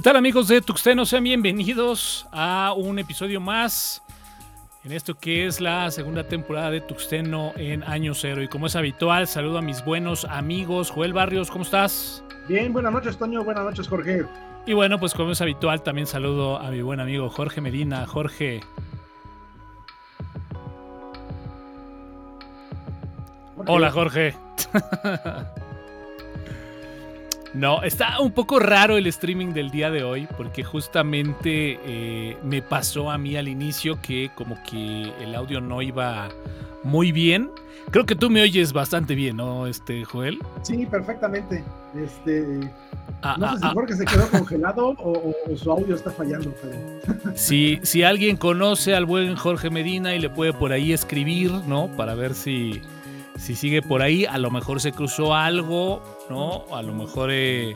¿Qué tal amigos de Tuxteno? Sean bienvenidos a un episodio más en esto que es la segunda temporada de Tuxteno en Año Cero. Y como es habitual, saludo a mis buenos amigos. Joel Barrios, ¿cómo estás? Bien, buenas noches Toño, buenas noches Jorge. Y bueno, pues como es habitual, también saludo a mi buen amigo Jorge Medina. Jorge. Jorge. Hola Jorge. No, está un poco raro el streaming del día de hoy porque justamente eh, me pasó a mí al inicio que como que el audio no iba muy bien. Creo que tú me oyes bastante bien, ¿no, este Joel? Sí, perfectamente. Este, Ah, no ah, sé si ah, Jorge se quedó congelado o su audio está fallando, pero si, si alguien conoce al buen Jorge Medina y le puede por ahí escribir, ¿no? Para ver si, si sigue por ahí, a lo mejor se cruzó algo, ¿no? A lo mejor eh,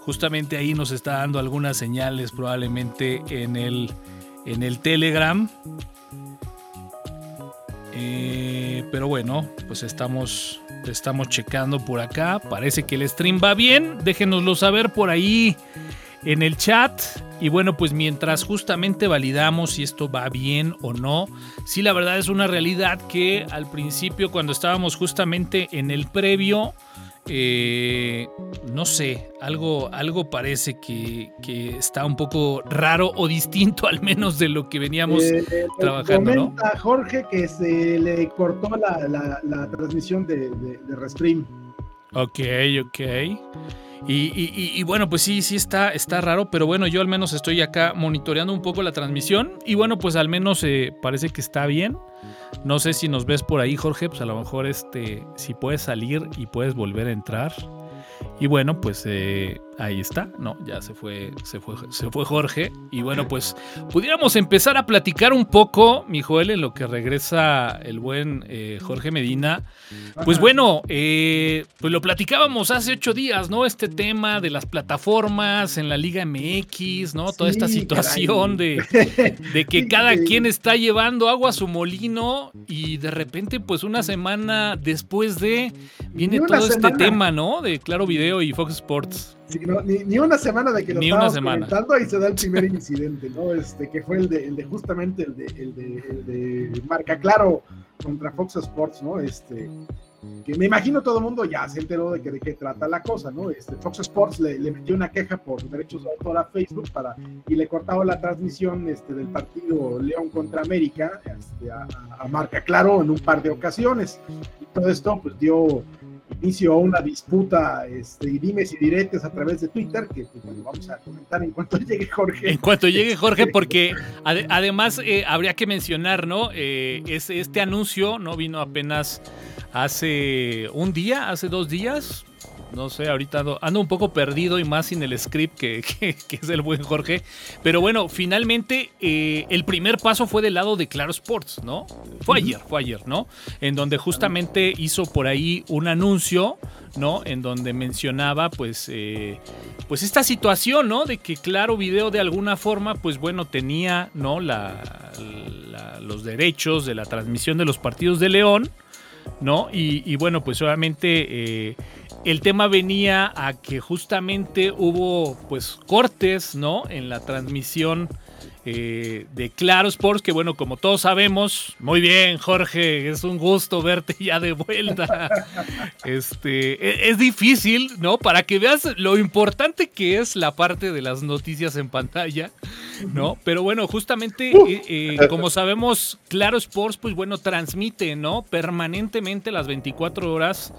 justamente ahí nos está dando algunas señales probablemente en el, en el Telegram. Eh, pero bueno, pues estamos, estamos checando por acá. Parece que el stream va bien. Déjenoslo saber por ahí en el chat. Y bueno, pues mientras justamente validamos si esto va bien o no, sí la verdad es una realidad que al principio cuando estábamos justamente en el previo, eh, no sé, algo, algo parece que, que está un poco raro o distinto al menos de lo que veníamos Eh, trabajando, ¿no? comenta Jorge que se le cortó la, la- la transmisión de, de, de Restream. Ok, ok. Y, bueno, pues sí, sí está, está raro, pero bueno, yo al menos estoy acá monitoreando un poco la transmisión y bueno, pues al menos eh, parece que está bien. No sé si nos ves por ahí, Jorge, pues a lo mejor este, si puedes salir y puedes volver a entrar. Y bueno, pues eh, ahí está, ¿no? Ya se fue, se fue, se fue Jorge. Y bueno, pues pudiéramos empezar a platicar un poco, mi Joel, en lo que regresa el buen eh, Jorge Medina. Pues bueno, eh, pues lo platicábamos hace ocho días, ¿no? Este tema de las plataformas en la Liga MX, ¿no? Toda esta situación de, de que cada quien está llevando agua a su molino y de repente, pues una semana después de, viene todo este tema, ¿no? De Claro Video y Fox Sports. Sí, no, ni, ni una semana de que lo Ni una estábamos semana. comentando, ahí se da el primer incidente, ¿no? Este, que fue el de, el de justamente el de, el de, el de Marca Claro contra Fox Sports, ¿no? Este, que me imagino todo el mundo ya se enteró de, que, de qué trata la cosa, ¿no? Este, Fox Sports le, le metió una queja por derechos de autor a Facebook para, y le cortaba la transmisión este, del partido León contra América este, a, a Marca Claro en un par de ocasiones. Y todo esto pues dio inicio a una disputa este, y dimes y diretes a través de Twitter, que pues, bueno, vamos a comentar en cuanto llegue Jorge. En cuanto llegue Jorge, porque ade- además eh, habría que mencionar, ¿no? Eh, es- este anuncio no vino apenas hace un día, hace dos días. No sé, ahorita ando, ando un poco perdido y más sin el script que, que- que es el buen Jorge. Pero bueno, finalmente eh, el primer paso fue del lado de Claro Sports, ¿no? Fue ayer, fue ayer, ¿no? En donde justamente hizo por ahí un anuncio, ¿no? En donde mencionaba, pues, eh, pues esta situación, ¿no? De que Claro Video de alguna forma, pues bueno, tenía, ¿no? La, la- los derechos de la transmisión de los partidos de León, ¿no? Y, y bueno, pues obviamente eh, el tema venía a que justamente hubo, pues, cortes, ¿no? En la transmisión. eh, de Claro Sports, que bueno, como todos sabemos, muy bien, Jorge, es un gusto verte ya de vuelta. Este, e- es difícil, ¿no? Para que veas lo importante que es la parte de las noticias en pantalla, ¿no? Pero bueno, justamente, eh, eh, como sabemos, Claro Sports, pues bueno, transmite, ¿no? Permanentemente las 24 horas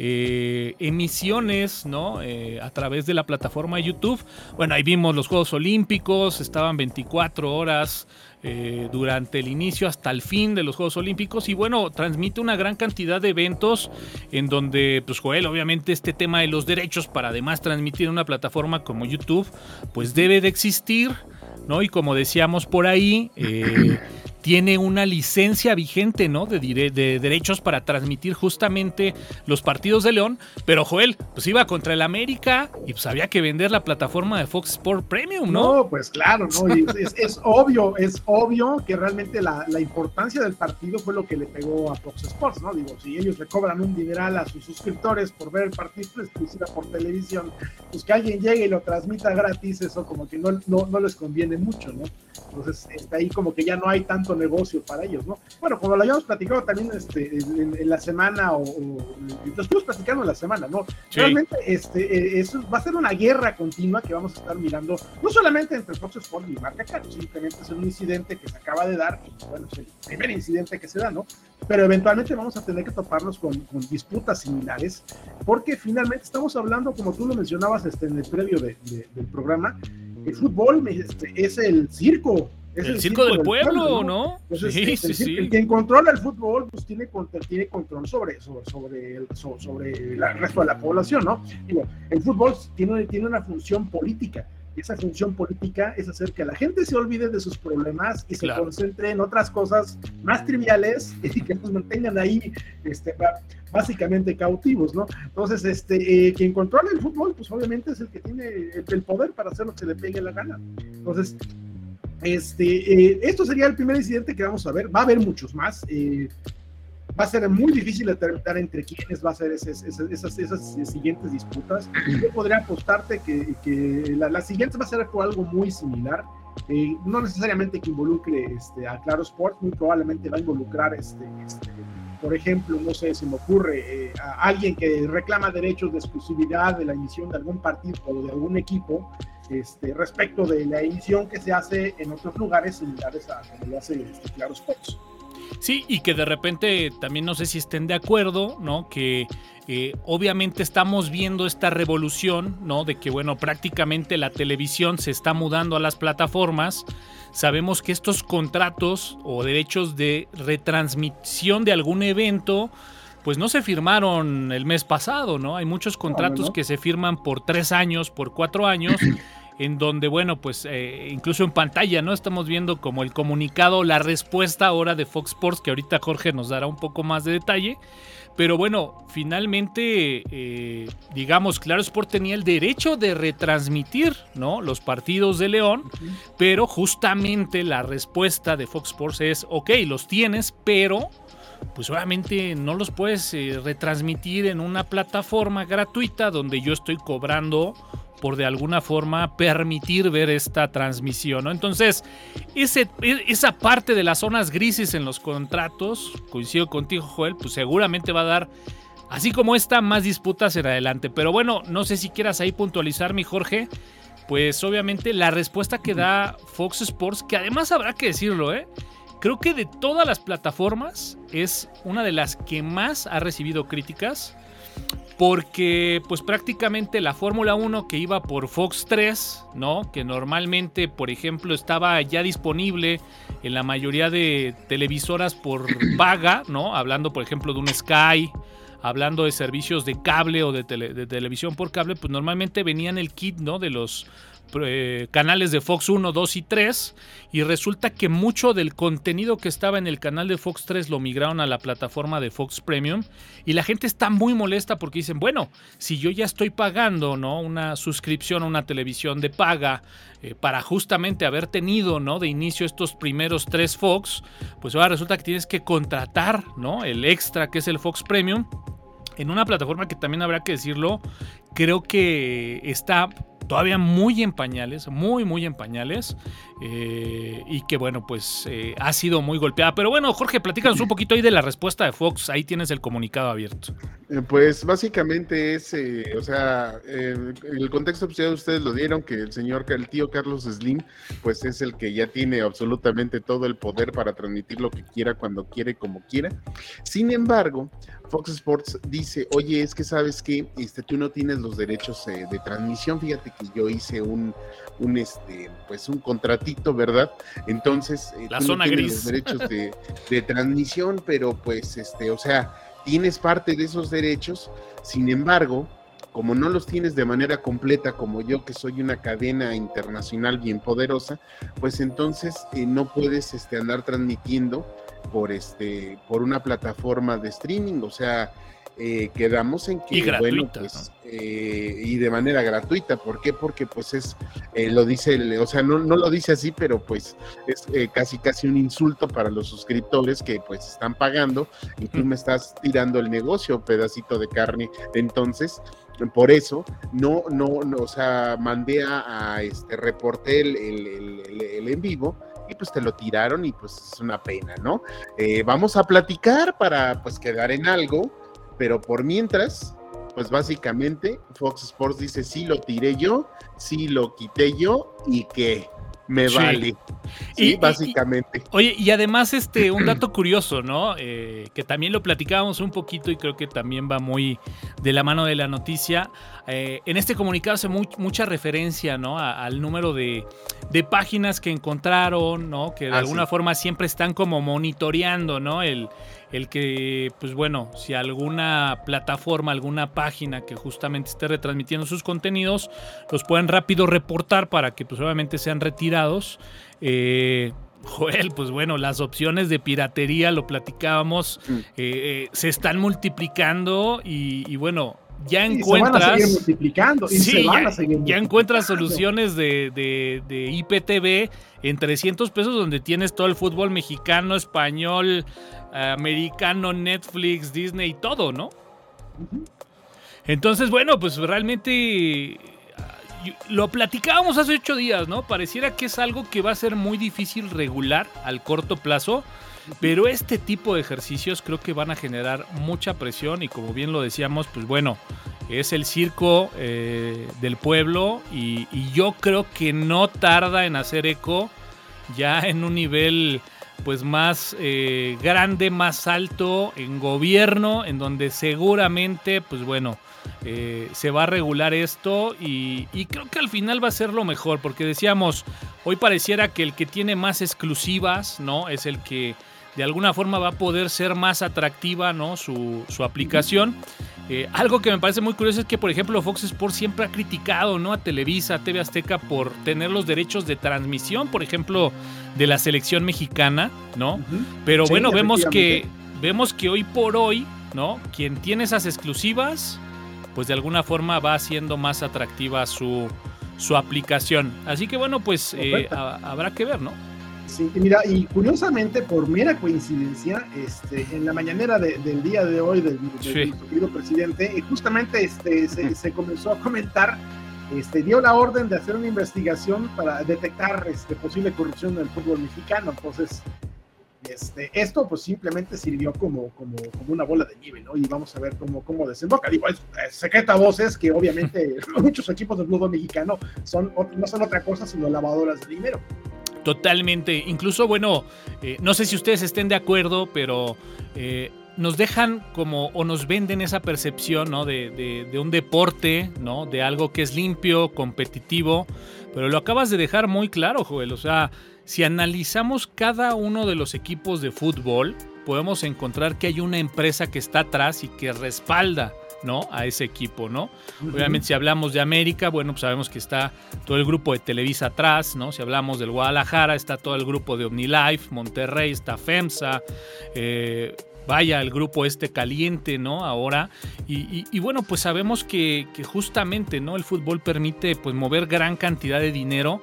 eh, emisiones, ¿no? Eh, a través de la plataforma de YouTube. Bueno, ahí vimos los Juegos Olímpicos, estaban 24 horas eh, durante el inicio hasta el fin de los Juegos Olímpicos y bueno, transmite una gran cantidad de eventos en donde, pues Joel, obviamente este tema de los derechos para además transmitir en una plataforma como YouTube, pues debe de existir, ¿no? Y como decíamos por ahí, eh, tiene una licencia vigente, ¿no? De, de, derechos para transmitir justamente los partidos de León. Pero Joel, pues iba contra el América y pues había que vender la plataforma de Fox Sport Premium, ¿no? No, pues claro, ¿no? es, obvio, es obvio que realmente la, importancia del partido fue lo que le pegó a Fox Sports, ¿no? Digo, si ellos le cobran un dineral a sus suscriptores por ver el partido exclusiva por televisión, pues que alguien llegue y lo transmita gratis, eso como que no, no, no les conviene mucho, ¿no? Entonces, está ahí como que ya no hay tanto negocio para ellos, ¿no? Bueno, como lo habíamos platicado también este, en, la semana, o, lo estuvimos platicando en la semana, ¿no? Realmente este, eh, eso va a ser una guerra continua que vamos a estar mirando, no solamente entre Fox Sports y Marca Caro, simplemente es un incidente que se acaba de dar, y bueno, es el primer incidente que se da, ¿no? Pero eventualmente vamos a tener que toparnos con, disputas similares, porque finalmente estamos hablando, como tú lo mencionabas este, en el previo del programa, el fútbol este, es el circo. Es el, circo, del, pueblo, ¿no? sí, sí, sí. El quien controla el fútbol, pues tiene, tiene control sobre, sobre, el, sobre el resto de la población, ¿no? Digo, el fútbol tiene, tiene una función política esa función política es hacer que la gente se olvide de sus problemas y se concentre en otras cosas más triviales y que nos mantengan ahí este, básicamente cautivos, ¿no? Entonces, este, eh, quien controla el fútbol, pues obviamente es el que tiene el, poder para hacer lo que le pegue la gana. Entonces, este, eh, esto sería el primer incidente que vamos a ver. Va a haber muchos más. Eh, va a ser muy difícil determinar entre quiénes va a ser esas, esas, siguientes disputas. Yo podría apostarte que, que la, la, siguiente va a ser por algo muy similar. no necesariamente que involucre este, a Claro Sports, muy probablemente va a involucrar este, este por ejemplo, no sé, se me ocurre eh, a alguien que reclama derechos de exclusividad de la emisión de algún partido o de algún equipo este, respecto de la emisión que se hace en otros lugares similares a como lo hace este, Claro Sports. Sí, y que de repente también no sé si estén de acuerdo, ¿no? Que eh, obviamente estamos viendo esta revolución, ¿no? De que, bueno, prácticamente la televisión se está mudando a las plataformas sabemos que estos contratos o derechos de retransmisión de algún evento, pues no se firmaron el mes pasado, ¿no? Hay muchos contratos que se firman por tres años, por cuatro años. En donde, bueno, pues eh, incluso en pantalla, ¿no? Estamos viendo como el comunicado, la respuesta ahora de Fox Sports, que ahorita Jorge nos dará un poco más de detalle, pero bueno, finalmente, eh, digamos, Claro Sport tenía el derecho de retransmitir ¿no? los partidos de León, pero justamente la respuesta de Fox Sports es, ok, los tienes, pero pues obviamente no los puedes eh, retransmitir en una plataforma gratuita donde yo estoy cobrando por de alguna forma permitir ver esta transmisión. ¿no? Entonces, ese, e, esa parte de las zonas grises en los contratos, coincido contigo Joel, pues seguramente va a dar, así como esta, más disputas en adelante. Pero bueno, no sé si quieras ahí puntualizar, mi Jorge. Pues obviamente la respuesta que da Fox Sports, que además habrá que decirlo, ¿eh? Creo que de todas las plataformas es una de las que más ha recibido críticas porque pues prácticamente la Fórmula 1 que iba por Fox 3, ¿no? Que normalmente, por ejemplo, estaba ya disponible en la mayoría de televisoras por paga, ¿no? Hablando, por ejemplo, de un Sky, hablando de servicios de cable o de, de televisión por cable, pues normalmente venían el kit, ¿no? De los eh, canales de Fox 1, 2 y 3 y resulta que mucho del contenido que estaba en el canal de Fox 3 lo migraron a la plataforma de Fox Premium y la gente está muy molesta porque dicen, bueno, si yo ya estoy pagando, ¿no? Una suscripción a una televisión de paga eh, para justamente haber tenido, ¿no? De inicio estos primeros tres Fox, pues ahora resulta que tienes que contratar, ¿no? El extra que es el Fox Premium en una plataforma que también habrá que decirlo, creo que está todavía muy en pañales, muy, muy en pañales. Eh, y que bueno, pues eh, ha sido muy golpeada. Pero bueno, Jorge, platícanos un poquito ahí de la respuesta de Fox. Ahí tienes el comunicado abierto. Eh, pues básicamente es, o sea, el contexto pues ya ustedes lo dieron, que el señor, el tío Carlos Slim, pues es el que ya tiene absolutamente todo el poder para transmitir lo que quiera, cuando quiere, como quiera. Sin embargo, Fox Sports dice, oye, es que sabes que este, tú no tienes los derechos de transmisión. Fíjate que yo hice un, un, este, pues un contratito, ¿verdad? Entonces, eh, la zona gris. Los derechos de, de, transmisión, pero pues, este, o sea, tienes parte de esos derechos, sin embargo, como no los tienes de manera completa como yo, que soy una cadena internacional bien poderosa, pues entonces eh, no puedes este, andar transmitiendo por, este, por una plataforma de streaming, o sea, eh, quedamos en que, y bueno, pues, eh, y de manera gratuita. ¿Por qué? Porque pues es, eh, lo dice, o sea, no, no lo dice así, pero pues es casi casi un insulto para los suscriptores que pues están pagando y tú me estás tirando el negocio, pedacito de carne. Entonces, por eso, no, no, no o sea, mandé a, este, reporté el, el, en vivo y pues te lo tiraron y pues es una pena, ¿no? vamos a platicar para pues quedar en algo pero por mientras, pues básicamente Fox Sports dice, sí lo tiré yo, sí lo quité yo y que me vale. Sí, básicamente. oye, y además, este, un dato curioso, ¿no? Eh, que también lo platicábamos un poquito y creo que también va muy de la mano de la noticia. Eh, en este comunicado hace mucha referencia, ¿no? al número de, páginas que encontraron, ¿no? Que de ah, alguna forma siempre están como monitoreando, ¿no? El, el que, pues bueno, si alguna plataforma, alguna página que justamente esté retransmitiendo sus contenidos, los pueden rápido reportar para que pues obviamente sean retirados. Eh, Joel, pues bueno, las opciones de piratería, lo platicábamos, mm. eh, eh, se están multiplicando y, bueno, ya encuentras. multiplicando ya, encuentras soluciones de, de, de, IPTV en 300 pesos donde tienes todo el fútbol mexicano, español, americano, Netflix, Disney, todo, ¿no? Entonces, bueno, pues realmente lo platicábamos hace ocho días, ¿no? Pareciera que es algo que va a ser muy difícil regular al corto plazo, pero este tipo de ejercicios creo que van a generar mucha presión y como bien lo decíamos, pues bueno, es el circo eh, del pueblo y, y yo creo que no tarda en hacer eco ya en un nivel pues más eh, grande, más alto en gobierno, en donde seguramente, pues bueno, eh, se va a regular esto y, creo que al final va a ser lo mejor, porque decíamos, hoy pareciera que el que tiene más exclusivas, ¿no? Es el que de alguna forma va a poder ser más atractiva, ¿no? Su, su aplicación. Eh, algo que me parece muy curioso es que, por ejemplo, Fox Sports siempre ha criticado ¿no? a Televisa, a TV Azteca por tener los derechos de transmisión, por ejemplo, de la selección mexicana, ¿no? Pero bueno, vemos que, vemos que hoy por hoy, ¿no? Quien tiene esas exclusivas, pues de alguna forma va haciendo más atractiva su, su aplicación. Así que bueno, pues eh, habrá que ver, ¿no? Sí, mira, y curiosamente, por mera coincidencia, este, en la mañanera del día de hoy del, querido presidente, justamente este, se, comenzó a comentar, este, dio la orden de hacer una investigación para detectar este, posible corrupción en el fútbol mexicano. Entonces, este, esto pues simplemente sirvió como, como, como, una bola de nieve, ¿no? Y vamos a ver cómo, cómo desemboca. Digo, es, secreta voces que obviamente muchos equipos del fútbol mexicano son, no son otra cosa sino lavadoras de dinero. Totalmente. Incluso, bueno, eh, no sé si ustedes estén de acuerdo, pero eh, nos dejan como o nos venden esa percepción ¿no? de, un deporte, ¿no? de algo que es limpio, competitivo, pero lo acabas de dejar muy claro, Joel. O sea, si analizamos cada uno de los equipos de fútbol, podemos encontrar que hay una empresa que está atrás y que respalda ¿no? A ese equipo, ¿no? Obviamente, si hablamos de América, bueno, pues sabemos que está todo el grupo de Televisa atrás, ¿no? Si hablamos del Guadalajara, está todo el grupo de OmniLife, Monterrey, está FEMSA, eh, vaya, el grupo este caliente, ¿no? Ahora. Y, bueno, pues sabemos que, justamente, ¿no? El fútbol permite pues mover gran cantidad de dinero.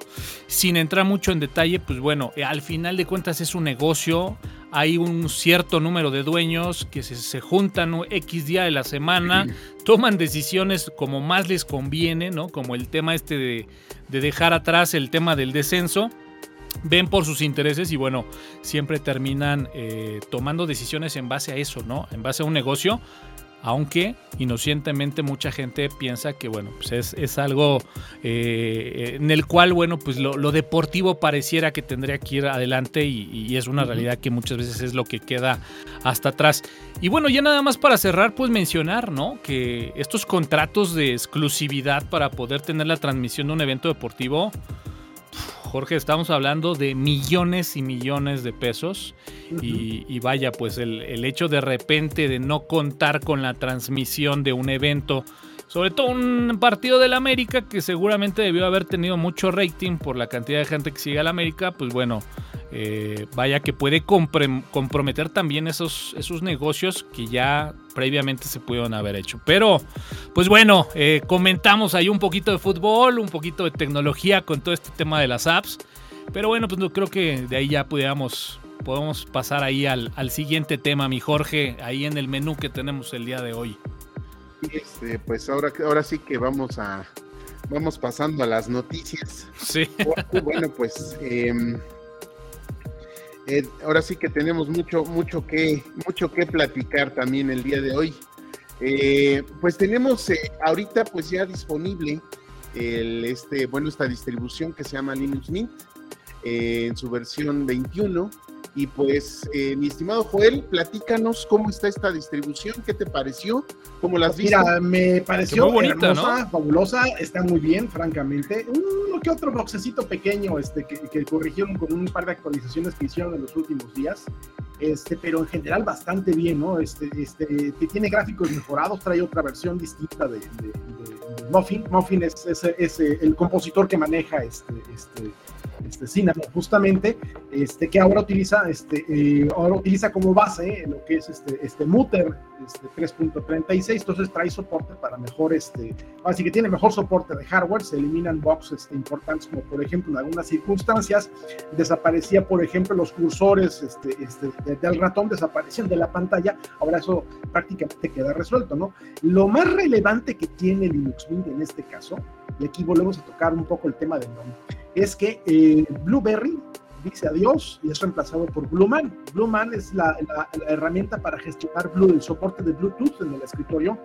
Sin entrar mucho en detalle, pues bueno, eh, al final de cuentas es un negocio. Hay un cierto número de dueños que se, juntan X día de la semana, toman decisiones como más les conviene, ¿no? Como el tema este de, de dejar atrás el tema del descenso ven por sus intereses y bueno, siempre terminan eh, tomando decisiones en base a eso, ¿no? En base a un negocio, aunque inocentemente mucha gente piensa que bueno, pues es, algo eh, en el cual, bueno, pues lo, deportivo pareciera que tendría que ir adelante y, es una realidad que muchas veces es lo que queda hasta atrás. Y bueno, ya nada más para cerrar, pues mencionar, ¿no? Que estos contratos de exclusividad para poder tener la transmisión de un evento deportivo, Jorge, estamos hablando de millones y millones de pesos. y, vaya, pues el, hecho de repente de no contar con la transmisión de un evento sobre todo un partido del América que seguramente debió haber tenido mucho rating por la cantidad de gente que sigue al América, pues bueno, eh, vaya que puede comprometer también esos, esos negocios que ya previamente se pudieron haber hecho. Pero, pues bueno, eh, comentamos ahí un poquito de fútbol, un poquito de tecnología con todo este tema de las apps. Pero bueno, pues creo que de ahí ya pudiéramos, podemos pasar ahí al, al siguiente tema, mi Jorge, ahí en el menú que tenemos el día de hoy. Este, pues ahora, ahora sí que vamos a vamos pasando a las noticias. Sí. Bueno, pues em, eh, ahora sí que tenemos mucho, mucho que, mucho que platicar también el día de hoy. Eh, pues tenemos eh, ahorita pues ya disponible el, este, bueno, esta distribución que se llama Linux Mint en su versión 21 y pues, eh, mi estimado Joel, platícanos cómo está esta distribución, qué te pareció, cómo las viste. Mira, me pareció bonita, hermosa, fabulosa, está muy bien, francamente. Uno que otro boxecito pequeño este, que, corrigieron con un par de actualizaciones que hicieron en los últimos días, este, pero en general bastante bien, ¿no? Este, este, que tiene gráficos mejorados, trae otra versión distinta de, Muffin. Muffin es, es, el compositor que maneja este, este este, Cinnamon, justamente, este, que ahora utiliza, este, eh, ahora utiliza como base lo que es este, este Mutter este, 3.36, entonces trae soporte para mejor, este, así que tiene mejor soporte de hardware, se eliminan bugs este, importantes como por ejemplo en algunas circunstancias desaparecía por ejemplo los cursores este, este, del ratón, desaparecían de la pantalla, ahora eso prácticamente queda resuelto, ¿no? Lo más relevante que tiene Linux Mint en este caso, y aquí volvemos a tocar un poco el tema del nombre, es que eh, Blueberry dice adiós y es reemplazado por Blueman. Blueman es la, herramienta para gestionar Blue, el soporte de Bluetooth en el escritorio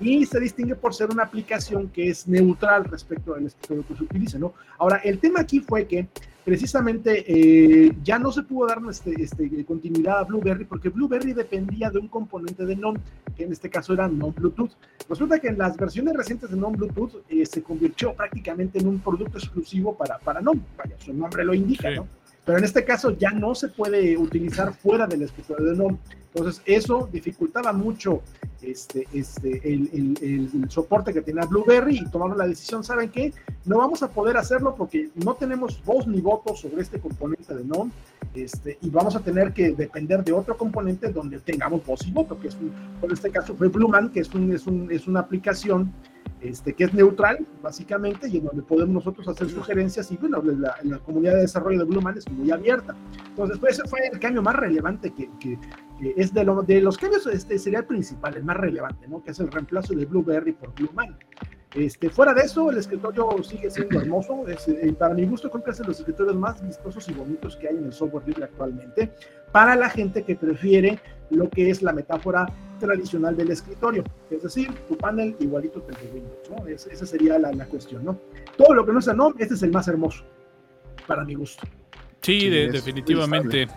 y se distingue por ser una aplicación que es neutral respecto al escritorio que se utilice, ¿no? Ahora, el tema aquí fue que precisamente eh, ya no se pudo dar este, este, continuidad a Blueberry porque Blueberry dependía de un componente de NON, que en este caso era non-Bluetooth. Resulta que en las versiones recientes de non-Bluetooth eh, se convirtió prácticamente en un producto exclusivo para, para NON, vaya, su nombre lo indica, ¿no? Pero en este caso ya no se puede utilizar fuera del escritorio de NOM. Entonces, eso dificultaba mucho este, este, el, el, soporte que tenía Blueberry y tomamos la decisión, ¿saben qué? No vamos a poder hacerlo porque no tenemos voz ni voto sobre este componente de NOM este, y vamos a tener que depender de otro componente donde tengamos voz y voto, que es en este caso fue Blueman, que es, un, es, un, es una aplicación este, que es neutral, básicamente, y en donde podemos nosotros hacer sugerencias, y bueno, la, la comunidad de desarrollo de Blueman es muy abierta. Entonces, pues ese fue el cambio más relevante que, que, es de, lo, de los cambios, este sería el principal, el más relevante, ¿no? Que es el reemplazo de Blueberry por Blueman. Este, fuera de eso, el escritorio sigue siendo hermoso. Es, eh, para mi gusto, creo que es de los escritorios más vistosos y bonitos que hay en el software libre actualmente. Para la gente que prefiere lo que es la metáfora tradicional del escritorio, es decir, tu panel igualito que el de Windows, ¿no? esa sería la, cuestión, ¿no? Todo lo que no sea no, este es el más hermoso, para mi gusto. Sí, definitivamente.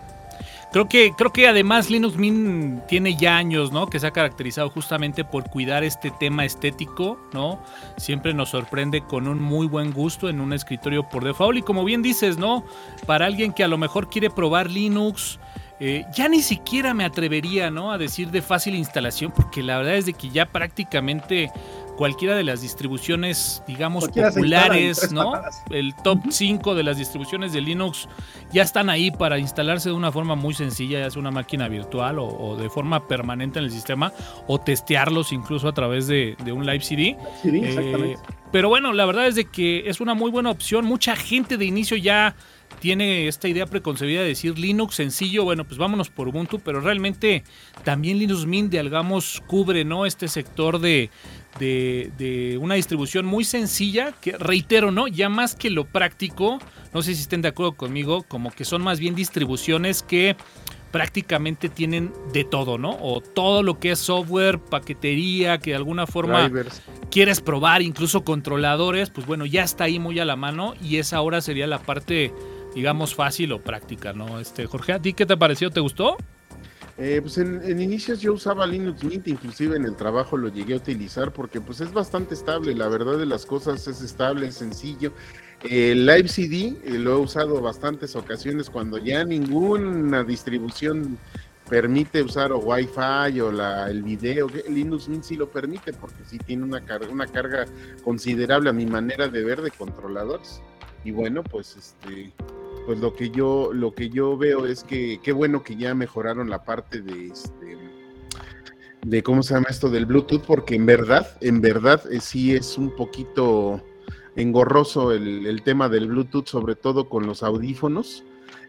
Creo que, creo que además Linux Mint tiene ya años, ¿no? Que se ha caracterizado justamente por cuidar este tema estético, ¿no? Siempre nos sorprende con un muy buen gusto en un escritorio por default. Y como bien dices, ¿no? Para alguien que a lo mejor quiere probar Linux, eh, ya ni siquiera me atrevería, ¿no? A decir de fácil instalación, porque la verdad es de que ya prácticamente cualquiera de las distribuciones, digamos, populares, ¿no? El top 5 de las distribuciones de Linux ya están ahí para instalarse de una forma muy sencilla, ya sea una máquina virtual o, de forma permanente en el sistema, o testearlos incluso a través de, un live CD. Eh, pero bueno, la verdad es de que es una muy buena opción. Mucha gente de inicio ya tiene esta idea preconcebida de decir Linux sencillo, bueno, pues vámonos por Ubuntu, pero realmente también Linux Mint, digamos, cubre ¿no? este sector de, de, una distribución muy sencilla, que reitero, ¿no? Ya más que lo práctico, no sé si estén de acuerdo conmigo, como que son más bien distribuciones que prácticamente tienen de todo, ¿no? O todo lo que es software, paquetería, que de alguna forma quieres probar, incluso controladores, pues bueno, ya está ahí muy a la mano y esa ahora sería la parte digamos, fácil o práctica, ¿no? Este, Jorge, ¿a ti qué te pareció? ¿Te gustó? Eh, pues en, inicios yo usaba Linux Mint, inclusive en el trabajo lo llegué a utilizar porque pues es bastante estable, la verdad de las cosas es estable, es sencillo. El Live CD eh, lo he usado bastantes ocasiones cuando ya ninguna distribución permite usar o Wi-Fi o la, el video, Linux Mint sí lo permite porque sí tiene una carga, una carga considerable a mi manera de ver de controladores. Y bueno, pues este pues lo que yo lo que yo veo es que qué bueno que ya mejoraron la parte de este de cómo se llama esto del Bluetooth porque en verdad en verdad eh, sí es un poquito engorroso el, el, tema del Bluetooth sobre todo con los audífonos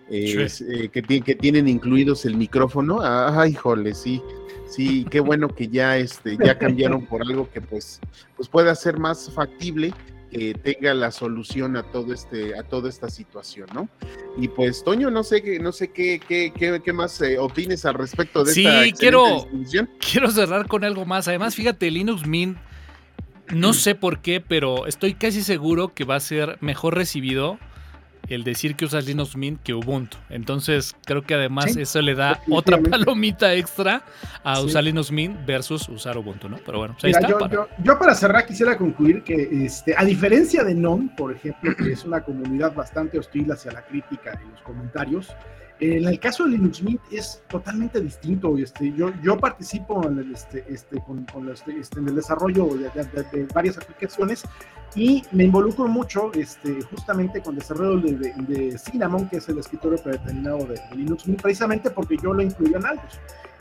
eh, que, que, tienen incluidos el micrófono. Ay híjole sí sí qué bueno que ya este ya cambiaron por algo que pues pues pueda ser más factible que tenga la solución a todo este, a toda esta situación, ¿no? Y pues, Toño, no sé qué, no sé qué, qué, qué, más eh, opines al respecto de sí, esta quiero, quiero cerrar con algo más. Además, fíjate, Linux Mint, no sé por qué, pero estoy casi seguro que va a ser mejor recibido el decir que usas Linux Mint que Ubuntu. Entonces, creo que además eso le da otra palomita extra a usar Linux Mint versus usar Ubuntu, ¿no? Pero bueno, pues ahí está. Yo para... Yo, para cerrar quisiera concluir que, este, a diferencia de NON, por ejemplo, que es una comunidad bastante hostil hacia la crítica y los comentarios, en el caso de Linux Mint es totalmente distinto. Este, yo, yo participo en el, este, este, con, este, este, en el desarrollo de, varias aplicaciones y me involucro mucho este, justamente con desarrollo de, Cinnamon, que es el escritorio predeterminado de, Linux Mint, precisamente porque yo lo incluyo en algo.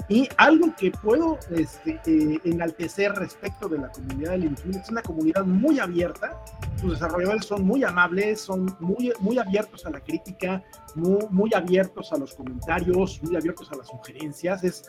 Y algo que puedo este, eh, enaltecer respecto de la comunidad de Linux es una comunidad muy abierta, sus desarrolladores son muy amables, son muy, muy abiertos a la crítica, muy, muy abiertos a los comentarios, muy abiertos a las sugerencias. Es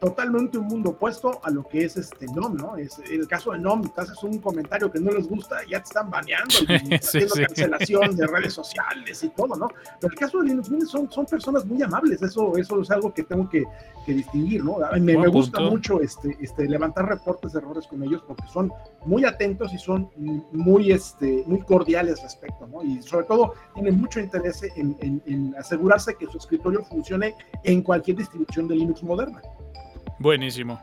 totalmente un mundo opuesto a lo que es este NOM, ¿no? Es el caso de NOM, te haces un comentario que no les gusta, ya te están baneando, y haciendo cancelación de redes sociales y todo, ¿no? Pero el caso de Linux Mint son, son personas muy amables, eso, eso es algo que tengo que, que distinguir, ¿no? Me, me gusta mucho este, este, levantar reportes de errores con ellos porque son muy atentos y son muy, este, muy cordiales respecto, ¿no? Y sobre todo tienen mucho interés en, en, en asegurarse que su escritorio funcione en cualquier distribución de Linux moderna. Buenísimo.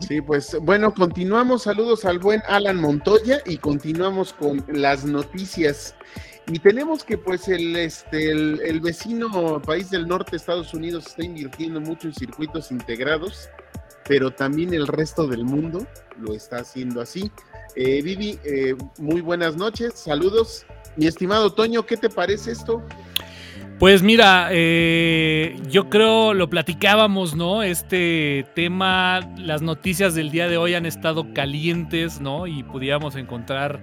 Sí, pues bueno, continuamos. Saludos al buen Alan Montoya y continuamos con las noticias. Y tenemos que pues el, este, el, vecino país del norte, Estados Unidos, está invirtiendo mucho en circuitos integrados, pero también el resto del mundo lo está haciendo así. Eh, Vivi, eh, muy buenas noches, saludos. Mi estimado Toño, ¿qué te parece esto? Pues mira, eh, yo creo lo platicábamos, ¿no? Este tema, las noticias del día de hoy han estado calientes, ¿no? Y pudiéramos encontrar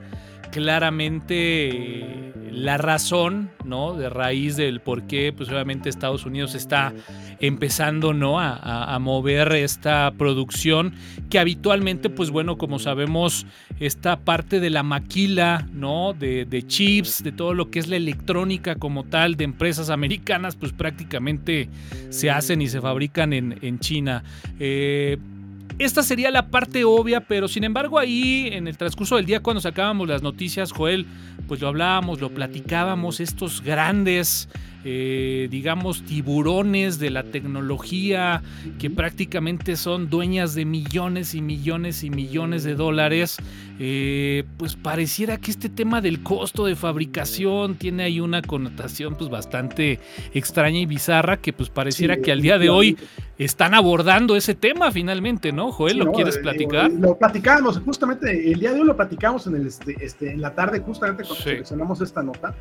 claramente la razón, ¿no? De raíz del por qué, pues obviamente Estados Unidos está empezando, ¿no? A, mover esta producción que habitualmente, pues bueno, como sabemos, esta parte de la maquila, ¿no? De, chips, de todo lo que es la electrónica como tal, de empresas americanas, pues prácticamente se hacen y se fabrican en, en China. Eh, esta sería la parte obvia, pero sin embargo ahí en el transcurso del día cuando sacábamos las noticias, Joel, pues lo hablábamos, lo platicábamos, estos grandes eh, digamos, tiburones de la tecnología que prácticamente son dueñas de millones y millones y millones de dólares, eh, pues pareciera que este tema del costo de fabricación tiene ahí una connotación pues bastante extraña y bizarra que pues pareciera que al día de hoy están abordando ese tema finalmente, ¿no? Joel, ¿lo quieres eh, platicar? lo platicamos, justamente el día de hoy lo platicamos en, el, este, este en la tarde, justamente cuando seleccionamos esta nota.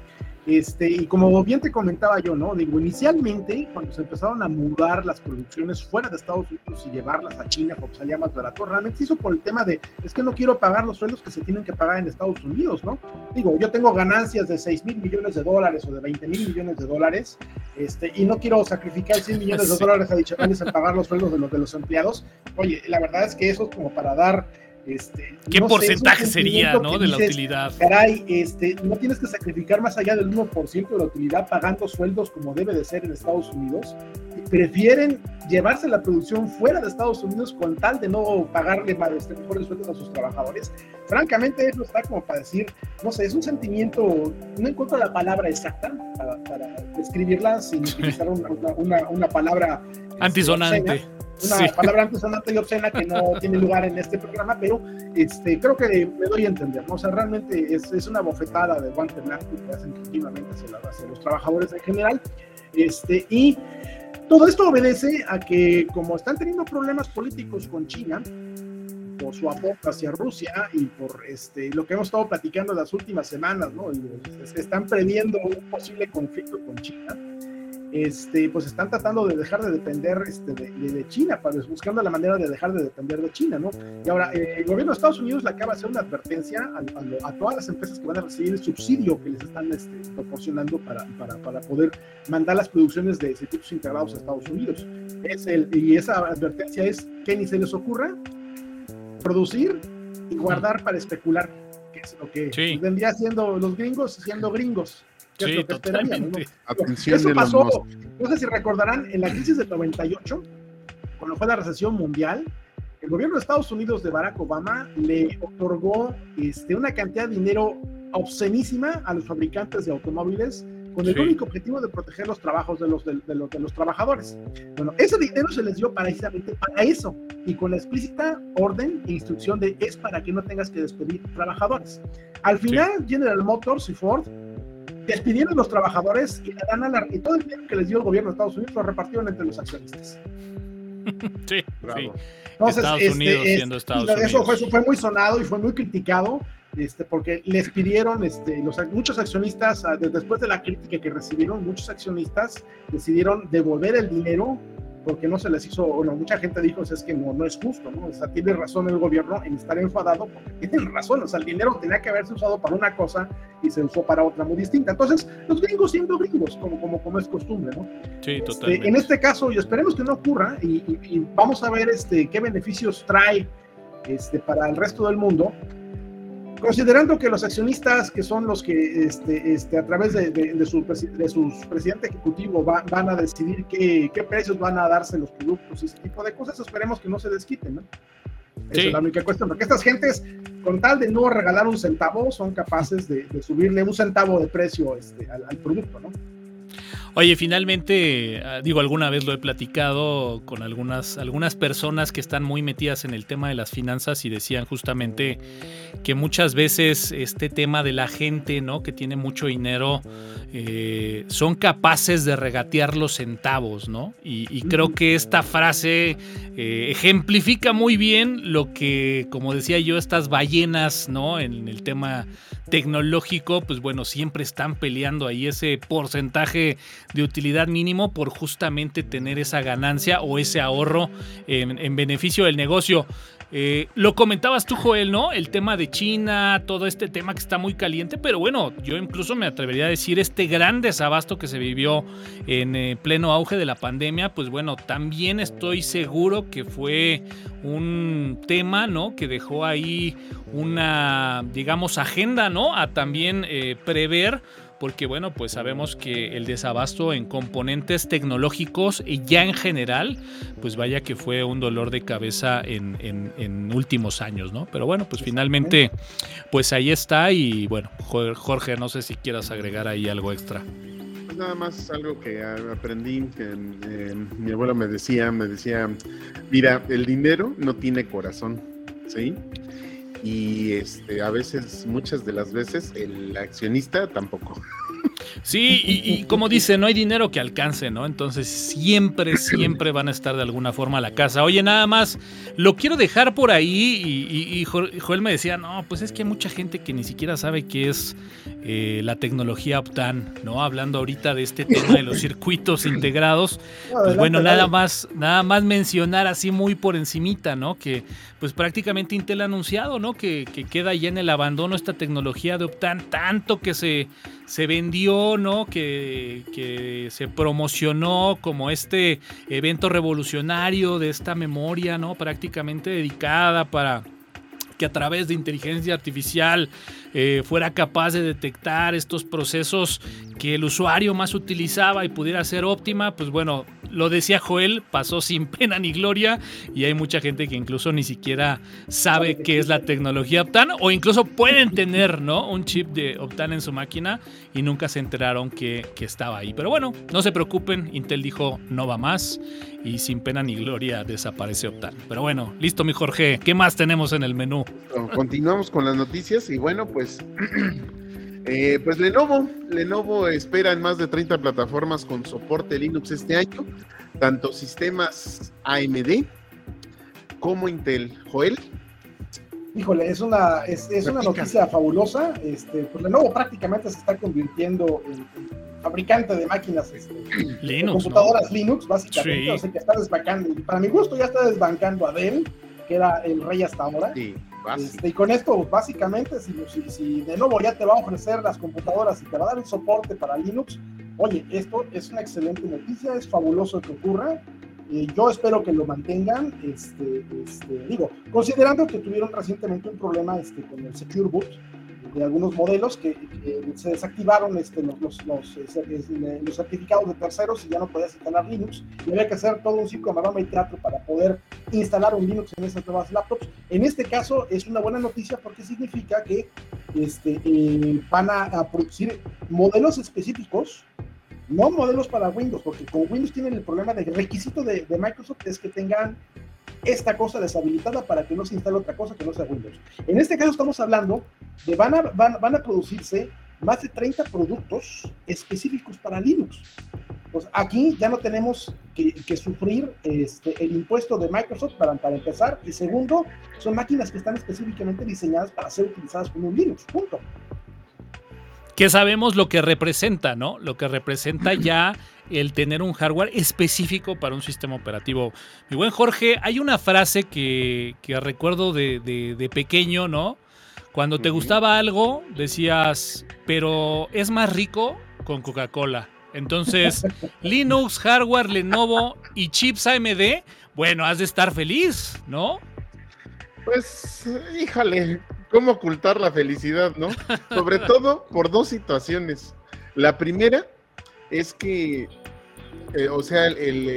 Este, y como bien te comentaba yo, ¿no? Digo, inicialmente, cuando se empezaron a mudar las producciones fuera de Estados Unidos y llevarlas a China porque salía más barato, realmente se hizo por el tema de, es que no quiero pagar los sueldos que se tienen que pagar en Estados Unidos, ¿no? Digo, yo tengo ganancias de 6 mil millones de dólares o de 20 mil millones de dólares, este, y no quiero sacrificar 100 millones de dólares adicionales en pagar los sueldos de los, de los empleados. Oye, la verdad es que eso es como para dar este, ¿Qué porcentaje sería ¿no? de la utilidad? Caray, este, no tienes que sacrificar más allá del 1% de la utilidad pagando sueldos como debe de ser en Estados Unidos. Prefieren llevarse la producción fuera de Estados Unidos con tal de no pagarle este, mejores sueldos a sus trabajadores. Francamente, eso está como para decir, no sé, es un sentimiento, no encuentro la palabra exacta para, describirla sin utilizar una, una, palabra este, antisonante una palabra antisonante y obscena que no tiene lugar en este programa, pero este, creo que me doy a entender, ¿no? O sea, realmente es, es una bofetada de guante blanco que hacen continuamente hacia, hacia, los trabajadores en general. Este, y todo esto obedece a que como están teniendo problemas políticos con China, por su apoyo hacia Rusia y por este, lo que hemos estado platicando las últimas semanas, ¿no? Se están previendo un posible conflicto con China este, pues están tratando de dejar de depender este, de, China, para, buscando la manera de dejar de depender de China, ¿no? Y ahora, eh, el gobierno de Estados Unidos le acaba de hacer una advertencia a, todas las empresas que van a recibir el subsidio que les están este, proporcionando para, para, para, poder mandar las producciones de circuitos integrados a Estados Unidos. Es el, y esa advertencia es que ni se les ocurra producir y guardar para especular, que es lo que vendría siendo los gringos siendo gringos. Sí, totalmente. Eso pasó, no sé si recordarán, en la crisis del 98, cuando fue la recesión mundial, el gobierno de Estados Unidos de Barack Obama le otorgó este, una cantidad de dinero obscenísima a los fabricantes de automóviles con el único objetivo de proteger los trabajos de los, de, los, de los trabajadores. Bueno, ese dinero se les dio precisamente para eso y con la explícita orden e instrucción de es para que no tengas que despedir trabajadores. Al final, General Motors y Ford despidieron a los trabajadores y, y todo el dinero que les dio el gobierno de Estados Unidos lo repartieron entre los accionistas. Sí, sí. Estados este, Unidos siendo Estados Unidos. Eso fue, fue, muy sonado y fue muy criticado este, porque les pidieron, este, los, muchos accionistas, ah, después de la crítica que recibieron, muchos accionistas decidieron devolver el dinero porque no se les hizo, bueno, mucha gente dijo, es que no, no es justo, ¿no? O sea, tiene razón el gobierno en estar enfadado porque tienen razón, o sea, el dinero tenía que haberse usado para una cosa y se usó para otra muy distinta. Entonces, los gringos siendo gringos, como, como, como es costumbre, ¿no? Sí, este, totalmente. en este caso, y esperemos que no ocurra, y, y, vamos a ver este, qué beneficios trae este, para el resto del mundo, Considerando que los accionistas, que son los que este, este, a través de, de, su, de sus presidente ejecutivo van a decidir qué, qué, precios van a darse los productos y ese tipo de cosas, esperemos que no se desquiten, ¿no? Esa es la única cuestión, porque estas gentes, con tal de no regalar un centavo, son capaces de, subirle un centavo de precio este, al, al producto, ¿no? Oye, finalmente, ah, digo, alguna vez lo he platicado con algunas, algunas personas que están muy metidas en el tema de las finanzas y decían justamente que muchas veces este tema de la gente, ¿no? Que tiene mucho dinero, eh, son capaces de regatear los centavos, ¿no? Y, creo que esta frase eh, ejemplifica muy bien lo que, como decía yo, estas ballenas, ¿no? En el tema tecnológico, pues bueno, siempre están peleando ahí ese porcentaje de utilidad mínimo por justamente tener esa ganancia o ese ahorro en, beneficio del negocio. Eh, lo comentabas tú, Joel, ¿no? El tema de China, todo este tema que está muy caliente, pero bueno, yo incluso me atrevería a decir este gran desabasto que se vivió en eh, pleno auge de la pandemia, pues bueno, también estoy seguro que fue un tema, ¿no? Que dejó ahí una, digamos, agenda, ¿no? A también eh, prever porque bueno, pues sabemos que el desabasto en componentes tecnológicos y ya en general, pues vaya que fue un dolor de cabeza en, en, últimos años, ¿no? Pero bueno, pues finalmente, pues ahí está y bueno, Jorge, no sé si quieras agregar ahí algo extra. Pues nada más algo que aprendí, que eh, mi abuelo me decía, me decía, mira, el dinero no tiene corazón, ¿sí? Y este, a veces, muchas de las veces, el accionista tampoco. Sí, y, como dice, no hay dinero que alcance, ¿no? Entonces siempre, siempre van a estar de alguna forma a la casa. Oye, nada más, lo quiero dejar por ahí y, Joel me decía, no, pues es que hay mucha gente que ni siquiera sabe qué es eh, la tecnología Optan, ¿no? Hablando ahorita de este tema de los circuitos integrados. Pues bueno, nada más, nada más mencionar así muy por encimita, ¿no? Que pues prácticamente Intel ha anunciado, ¿no? Que, que queda ya en el abandono esta tecnología de Optan, tanto que se se vendió, ¿no? Que, que, se promocionó como este evento revolucionario de esta memoria, ¿no? Prácticamente dedicada para que a través de inteligencia artificial eh, fuera capaz de detectar estos procesos que el usuario más utilizaba y pudiera ser óptima, pues bueno, lo decía Joel, pasó sin pena ni gloria y hay mucha gente que incluso ni siquiera sabe qué es la tecnología Optan o incluso pueden tener ¿no? un chip de Optan en su máquina y nunca se enteraron que, que estaba ahí. Pero bueno, no se preocupen, Intel dijo no va más y sin pena ni gloria desaparece Optan. Pero bueno, listo mi Jorge, ¿qué más tenemos en el menú? Continuamos con las noticias y bueno, pues Eh, pues Lenovo, Lenovo espera en más de 30 plataformas con soporte Linux este año. tanto sistemas AMD como Intel. Joel. Híjole, es una, es, una noticia fabulosa. Este, pues Lenovo prácticamente se está convirtiendo en, fabricante de máquinas este, Linux, computadoras Linux, básicamente. O sea que está desbancando, para mi gusto ya está desbancando a Dell, que era el rey hasta ahora. Este, y con esto, básicamente, si, si, si de nuevo ya te va a ofrecer las computadoras y te va a dar el soporte para Linux, oye, esto es una excelente noticia, es fabuloso que ocurra. Eh, yo espero que lo mantengan, este, este, digo, considerando que tuvieron recientemente un problema este, con el Secure Boot de algunos modelos que, se desactivaron este, los, los, los, eh, los, certificados de terceros y ya no podías instalar Linux y había que hacer todo un ciclo maroma y teatro para poder instalar un Linux en esas nuevas laptops. En este caso es una buena noticia porque significa que este, eh, van a producir modelos específicos no modelos para Windows, porque con Windows tienen el problema de requisito de, Microsoft es que tengan esta cosa deshabilitada para que no se instale otra cosa que no sea Windows. En este caso estamos hablando van a, van, a producirse más de 30 productos específicos para Linux. Pues aquí ya no tenemos que, sufrir este, el impuesto de Microsoft para, empezar. Y segundo, son máquinas que están específicamente diseñadas para ser utilizadas con un Linux. Punto que sabemos lo que representa, ¿no? Lo que representa ya el tener un hardware específico para un sistema operativo. Mi buen Jorge, hay una frase que, recuerdo de, pequeño, ¿no? Cuando te gustaba algo, decías, pero es más rico con Coca-Cola. Entonces, Linux, hardware, Lenovo y chips AMD, bueno, has de estar feliz, ¿no? Pues, híjale, cómo ocultar la felicidad, ¿no? Sobre todo por dos situaciones. La primera es que, eh, o sea, el,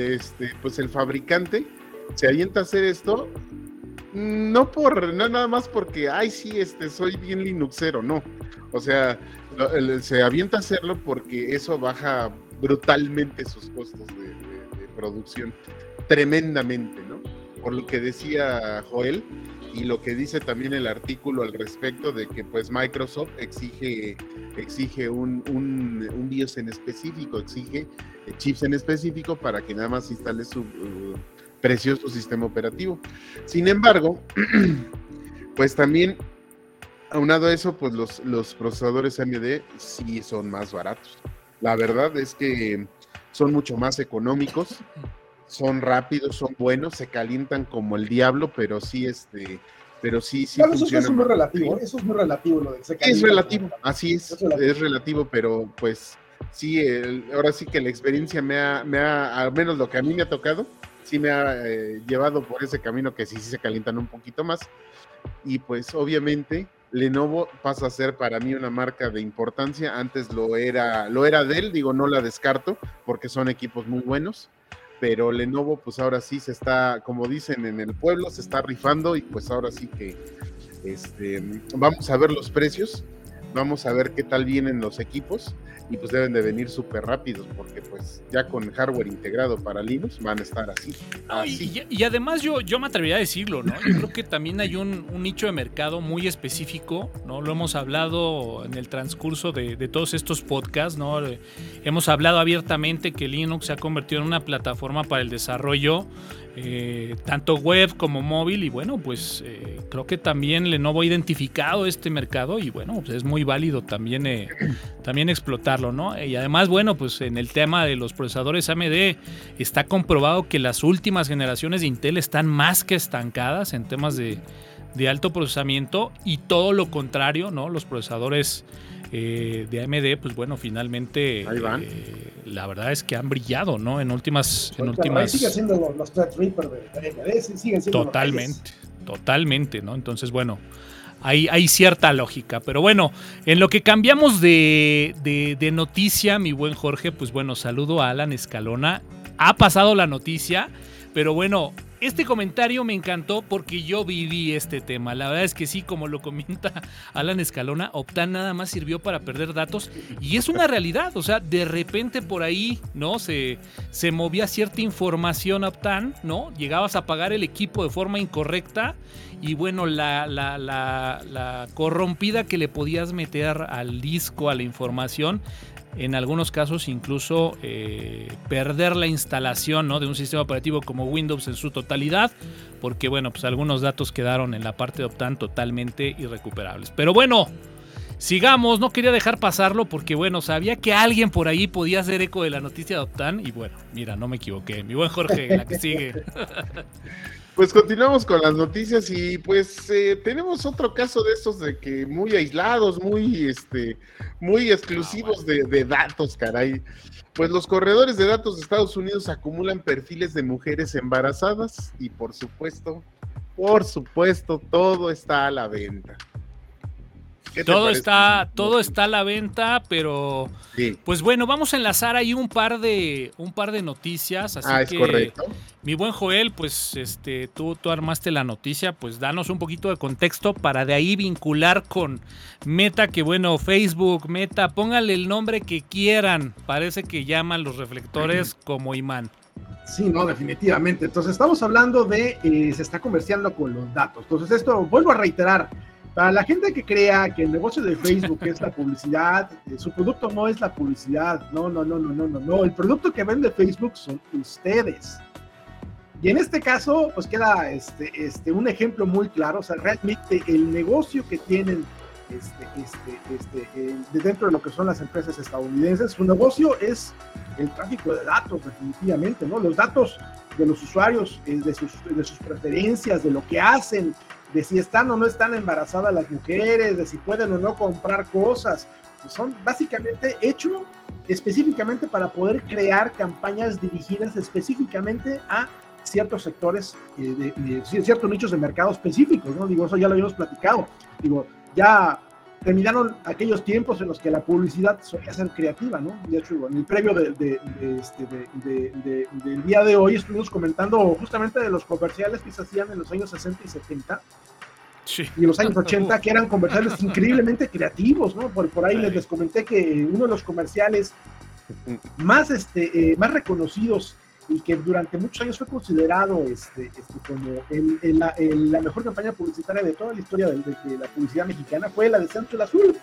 este, pues el fabricante se avienta a hacer esto, no por, no nada más porque, ay, sí, este, soy bien Linuxero, no. O sea, se avienta a hacerlo porque eso baja brutalmente sus costos de producción, tremendamente, ¿no? Por lo que decía Joel, y lo que dice también el artículo al respecto de que pues Microsoft exige, exige un, un, BIOS en específico, exige chips en específico para que nada más instale su precioso sistema operativo. Sin embargo, pues también aunado a eso, pues los, los procesadores AMD sí son más baratos. La verdad es que son mucho más económicos son rápidos, son buenos, se calientan como el diablo, pero sí, este, pero sí, sí. Claro, eso es muy relativo, eso es muy relativo lo de se Es relativo, así es, es relativo. pero pues sí, ahora sí que la experiencia me ha, me ha, al menos lo que a mí me ha tocado, sí me ha eh, llevado por ese camino que sí, sí se calientan un poquito más. Y pues obviamente Lenovo pasa a ser para mí una marca de importancia. Antes lo era, lo era de él, digo, no la descarto, porque son equipos muy buenos pero Lenovo pues ahora sí se está, como dicen en el pueblo, se está rifando y pues ahora sí que este, vamos a ver los precios, vamos a ver qué tal vienen los equipos y pues deben de venir súper rápidos porque pues ya con hardware integrado para Linux van a estar así. Y, además yo, yo me atrevería a decirlo, ¿no? Yo creo que también hay un, nicho de mercado muy específico, ¿no? Lo hemos hablado en el transcurso de, de todos estos podcasts, ¿no? Hemos hablado abiertamente que Linux se ha convertido en una plataforma para el desarrollo eh, tanto web como móvil y bueno pues eh, creo que también Lenovo ha identificado este mercado y bueno pues es muy válido también eh, también explotarlo no y además bueno pues en el tema de los procesadores AMD está comprobado que las últimas generaciones de Intel están más que estancadas en temas de, de alto procesamiento y todo lo contrario no los procesadores eh, de AMD, pues bueno, finalmente eh, la verdad es que han brillado, ¿no? En últimas... En últimas... Sigue siendo los Threadripper de AMD, siguen siendo Totalmente, totalmente, ¿no? Entonces, bueno, hay, hay, cierta lógica. Pero bueno, en lo que cambiamos de, de, de, noticia, mi buen Jorge, pues bueno, saludo a Alan Escalona. Ha pasado la noticia, pero bueno, este comentario me encantó porque yo viví este tema. La verdad es que sí, como lo comenta Alan Escalona, Optan nada más sirvió para perder datos y es una realidad. O sea, de repente por ahí, ¿no? Se, se movía cierta información Optan, ¿no? Llegabas a pagar el equipo de forma incorrecta y bueno, la, la, la corrompida que le podías meter al disco, a la información, en algunos casos incluso eh, perder la instalación ¿no? de un sistema operativo como Windows en su totalidad, porque bueno, pues algunos datos quedaron en la parte de Optan totalmente irrecuperables. Pero bueno, sigamos, no quería dejar pasarlo porque bueno, sabía que alguien por ahí podía hacer eco de la noticia de Optan y bueno, mira, no me equivoqué, mi buen Jorge, la que sigue. Pues continuamos con las noticias y pues eh, tenemos otro caso de estos de que muy aislados, muy este, muy exclusivos de, de, datos, caray. Pues los corredores de datos de Estados Unidos acumulan perfiles de mujeres embarazadas y por supuesto, por supuesto, todo está a la venta. Todo está, todo está a la venta, pero pues bueno, vamos a enlazar ahí un par de, un par de noticias. Así ah, es correcto. Mi buen Joel, pues este, tú, tú armaste la noticia, pues danos un poquito de contexto para de ahí vincular con Meta, que bueno, Facebook, Meta, póngale el nombre que quieran. Parece que llaman los reflectores como imán. Sí, no, definitivamente. Entonces estamos hablando de, eh, se está comerciando con los datos. Entonces esto, vuelvo a reiterar, para la gente que crea que el negocio de Facebook es la publicidad, eh, su producto no es la publicidad. No, no, no, no, no, no, no. El producto que vende Facebook son ustedes. Y en este caso, pues queda este, este, un ejemplo muy claro. O sea, realmente el negocio que tienen este, este, este, eh, dentro de lo que son las empresas estadounidenses, su negocio es el tráfico de datos, definitivamente, ¿no? Los datos de los usuarios, eh, de, sus, de sus preferencias, de lo que hacen, de si están o no están embarazadas las mujeres, de si pueden o no comprar cosas. Son básicamente hechos específicamente para poder crear campañas dirigidas específicamente a ciertos sectores, eh, de, ciertos nichos de mercado específicos, ¿no? Digo, eso ya lo habíamos platicado. Digo, ya terminaron aquellos tiempos en los que la publicidad solía ser creativa, ¿no? De hecho, en el previo de, este, del día de hoy estuvimos comentando justamente de los comerciales que se hacían en los años 60 y 70 sí. y los años 80, que eran comerciales increíblemente creativos, ¿no? Por, por ahí les, les, comenté que uno de los comerciales más, este, eh, más reconocidos y que durante muchos años fue considerado este, este como el, la mejor campaña publicitaria de toda la historia de, de, la publicidad mexicana fue la de Santo el Azul.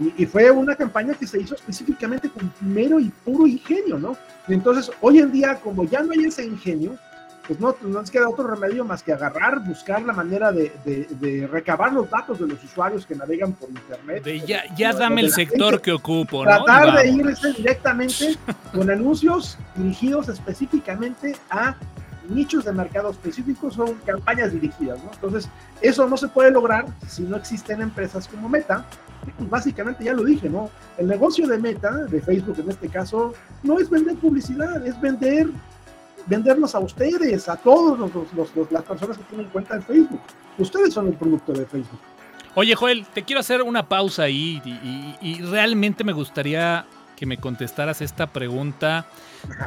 Y, y, fue una campaña que se hizo específicamente con primero y puro ingenio, ¿no? Y entonces, hoy en día, como ya no hay ese ingenio, pues no, no nos queda otro remedio más que agarrar, buscar la manera de, de, recabar los datos de los usuarios que navegan por internet. ya ya dame el sector que ocupo, ¿no? Tratar de irse directamente con anuncios dirigidos específicamente a nichos de mercado específicos son campañas dirigidas, ¿no? Entonces, eso no se puede lograr si no existen empresas como Meta. Pues básicamente ya lo dije, ¿no? El negocio de Meta, de Facebook en este caso, no es vender publicidad, es vender venderlos a ustedes, a todos los, las personas que tienen cuenta en Facebook. Ustedes son el producto de Facebook. Oye, Joel, te quiero hacer una pausa ahí y, realmente me gustaría que me contestaras esta pregunta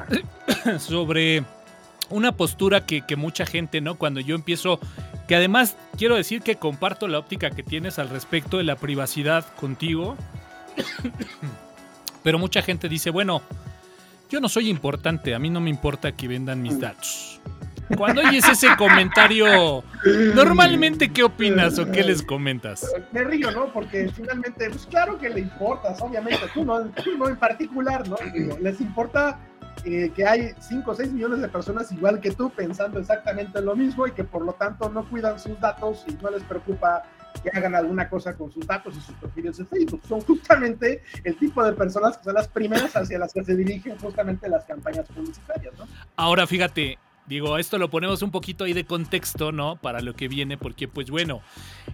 sobre una postura que, que, mucha gente, ¿no? Cuando yo empiezo, que además quiero decir que comparto la óptica que tienes al respecto de la privacidad contigo, pero mucha gente dice, bueno, yo no soy importante, a mí no me importa que vendan mis datos. Cuando oyes ese comentario, normalmente, ¿qué opinas o qué les comentas? Me río, ¿no? Porque finalmente, pues claro que le importas, obviamente, tú no, tú no en particular, ¿no? les importa eh, que hay 5 o 6 millones de personas igual que tú pensando exactamente lo mismo y que por lo tanto no cuidan sus datos y no les preocupa que hagan alguna cosa con sus datos y sus perfiles de Facebook. Son justamente el tipo de personas que son las primeras hacia las que se dirigen justamente las campañas publicitarias, ¿no? Ahora fíjate, Digo, esto lo ponemos un poquito ahí de contexto, ¿no? Para lo que viene, porque pues bueno,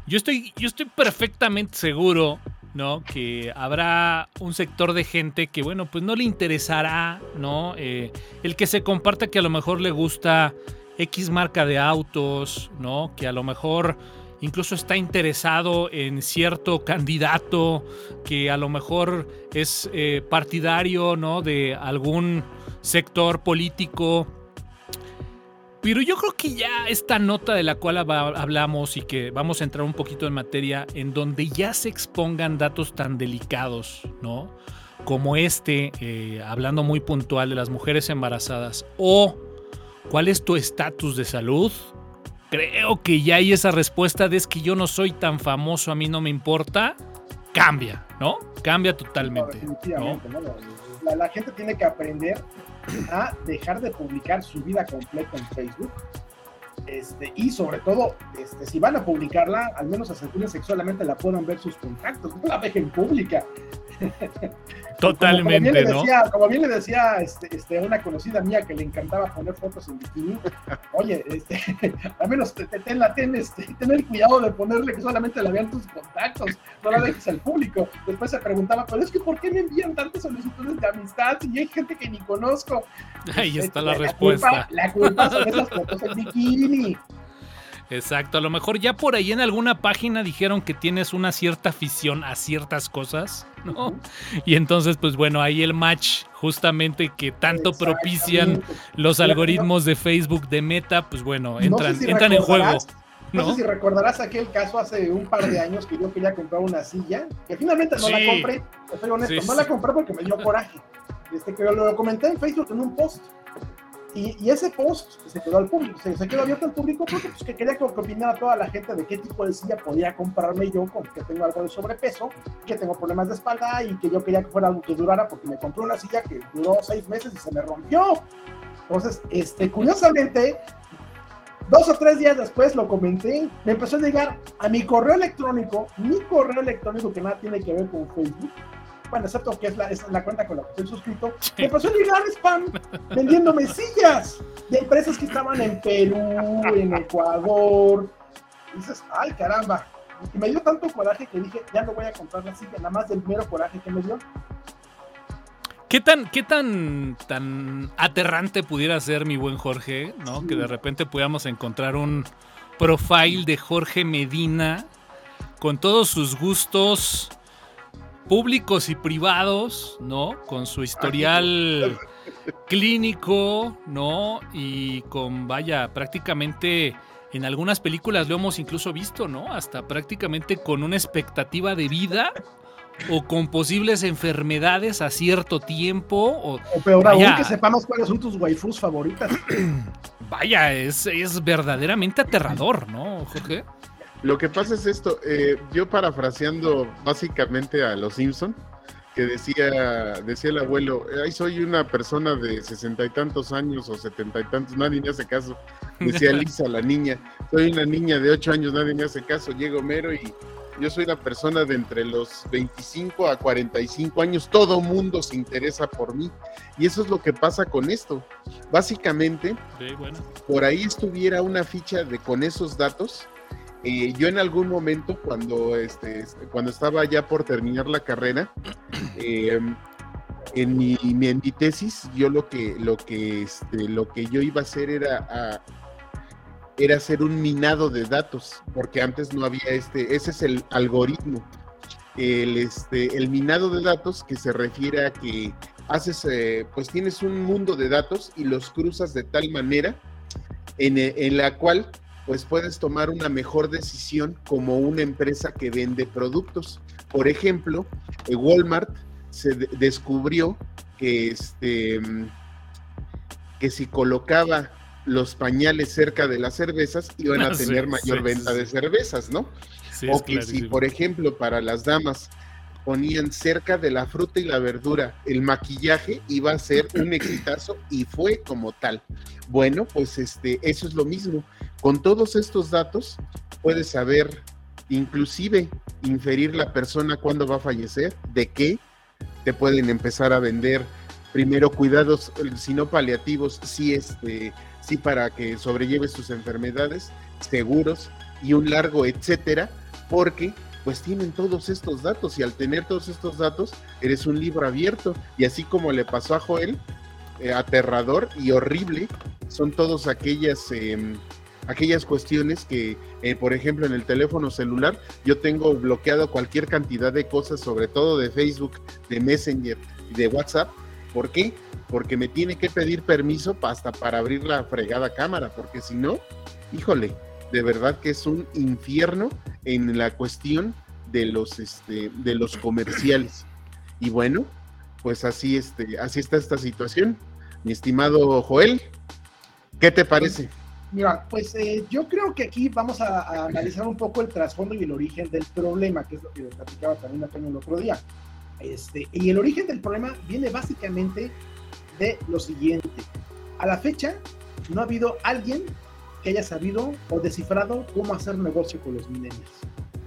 yo estoy, yo estoy perfectamente seguro, ¿no? Que habrá un sector de gente que, bueno, pues no le interesará, ¿no? Eh, el que se comparta que a lo mejor le gusta X marca de autos, ¿no? Que a lo mejor incluso está interesado en cierto candidato que a lo mejor es eh, partidario ¿no? de algún sector político. Pero yo creo que ya esta nota de la cual hablamos y que vamos a entrar un poquito en materia, en donde ya se expongan datos tan delicados, ¿no? Como este, eh, hablando muy puntual de las mujeres embarazadas, o cuál es tu estatus de salud, creo que ya hay esa respuesta de es que yo no soy tan famoso, a mí no me importa. cambia, ¿no? Cambia totalmente. definitivamente, ¿no? La, gente tiene que aprender a dejar de publicar su vida completa en Facebook. Este, y sobre todo, este, si van a publicarla, al menos asegúrense que solamente la puedan ver sus contactos, no la dejen pública. Totalmente, como, como ¿no? como bien le decía este, este, una conocida mía que le encantaba poner fotos en bikini, oye, este, al menos ten, ten, este, ten, el cuidado de ponerle que solamente la vean tus contactos, no la dejes al público. Después se preguntaba, pero es que ¿por qué me envían tantas solicitudes de amistad si hay gente que ni conozco? Ahí está la, respuesta. la culpa son esas fotos en bikini. Exacto, a lo mejor ya por ahí en alguna página dijeron que tienes una cierta afición a ciertas cosas, ¿no? Y entonces, pues bueno, ahí el match justamente que tanto propician los algoritmos de Facebook de Meta, pues bueno, entran, entran en juego. ¿no? sé si recordarás aquel caso hace un par de años que yo quería comprar una silla, que finalmente no la compré, estoy honesto, no la compré porque me dio coraje. Este, que lo comenté en Facebook en un post y, ese post se quedó al público, se, quedó abierto al público porque pues, que quería que opinara toda la gente de qué tipo de silla podía comprarme yo, con que tengo algo de sobrepeso, que tengo problemas de espalda y que yo quería que fuera algo que durara porque me compré una silla que duró seis meses y se me rompió. Entonces, este, curiosamente, dos o tres días después lo comenté, me empezó a llegar a mi correo electrónico, mi correo electrónico que nada tiene que ver con Facebook, bueno, excepto que es la, es la cuenta con la que estoy suscrito, me pasó a llegar spam vendiéndome sillas de empresas que estaban en Perú, en Ecuador. Y dices, ay caramba. Y me dio tanto coraje que dije, ya no voy a comprar la silla, nada más del mero coraje que me dio. ¿Qué tan, qué tan, tan aterrante pudiera ser mi buen Jorge, ¿no? Que de repente pudiéramos encontrar un profile de Jorge Medina con todos sus gustos públicos y privados, ¿no? Con su historial clínico, ¿no? Y con, vaya, prácticamente en algunas películas lo hemos incluso visto, ¿no? Hasta prácticamente con una expectativa de vida o con posibles enfermedades a cierto tiempo. O, o peor aún que sepamos cuáles son tus waifus favoritas. Vaya, es, es verdaderamente aterrador, ¿no, Jorge? Lo que pasa es esto, eh, yo parafraseando básicamente a los Simpson, que decía, decía el abuelo, ay, soy una persona de sesenta y tantos años o setenta y tantos, nadie me hace caso. Decía Lisa, la niña, soy una niña de ocho años, nadie me hace caso. Llega Homero y yo soy una persona de entre los 25 a 45 años, todo mundo se interesa por mí. Y eso es lo que pasa con esto. Básicamente, por ahí estuviera una ficha de con esos datos eh, yo en algún momento, cuando, este, cuando estaba ya por terminar la carrera, em, en, mi, en mi tesis, yo lo que, lo que, este, lo que yo iba a hacer era, era hacer un minado de datos, porque antes no había este, ese es el algoritmo. El, este, el minado de datos que se refiere a que haces, eh, pues tienes un mundo de datos y los cruzas de tal manera en, en la cual pues puedes tomar una mejor decisión como una empresa que vende productos. Por ejemplo, eh, Walmart se descubrió que, este, que si colocaba los pañales cerca de las cervezas iban a tener mayor venta de cervezas, ¿no? o que si, por ejemplo, para las damas ponían cerca de la fruta y la verdura el maquillaje iba a ser un exitazo y fue como tal. Bueno, pues este, eso es lo mismo. Con todos estos datos puedes saber, inclusive inferir la persona cuándo va a fallecer, de qué te pueden empezar a vender primero cuidados, si no paliativos, sí, este, sí para que sobrelleves tus enfermedades, seguros y un largo etcétera, porque pues tienen todos estos datos y al tener todos estos datos eres un libro abierto y así como le pasó a Joel, eh, aterrador y horrible son todas aquellas, em, aquellas cuestiones que, eh, por ejemplo, en el teléfono celular yo tengo bloqueado cualquier cantidad de cosas, sobre todo de Facebook, de Messenger y de WhatsApp. ¿Por qué? Porque me tiene que pedir permiso hasta para abrir la fregada cámara, porque si no, híjole, de verdad que es un infierno en la cuestión de los, este, de los comerciales. Y bueno, pues así, este, así está esta situación. Mi estimado Joel, ¿qué te parece? Mira, pues eh, yo creo que aquí vamos a, analizar un poco el trasfondo y el origen del problema, que es lo que platicaba también Antonio el otro día. Este, y el origen del problema viene básicamente de lo siguiente. A la fecha, no ha habido alguien que haya sabido o descifrado cómo hacer negocio con los millennials.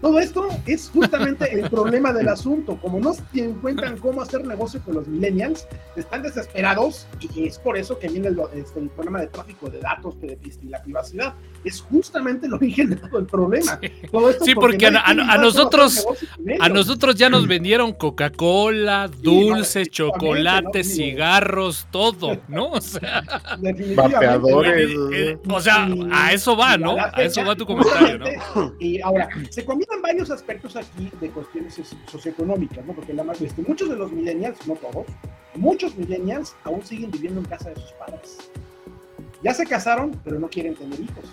Todo esto es justamente el problema del asunto. Como no se encuentran cómo hacer negocio con los millennials, están desesperados y es por eso que viene el, este, problema de tráfico de datos y la privacidad. Es justamente el origen de todo el problema. sí, porque, a, nosotros a nosotros ya nos vendieron Coca-Cola, dulces, chocolates, cigarros, todo, ¿no? O sea, vapeadores. Eh, o sea, a eso va, ¿no? A eso va tu comentario, ¿no? Y ahora, se combina varios aspectos aquí de cuestiones socioeconómicas, ¿no? Porque la más, este, muchos de los millennials, no todos, muchos millennials aún siguen viviendo en casa de sus padres. Ya se casaron, pero no quieren tener hijos.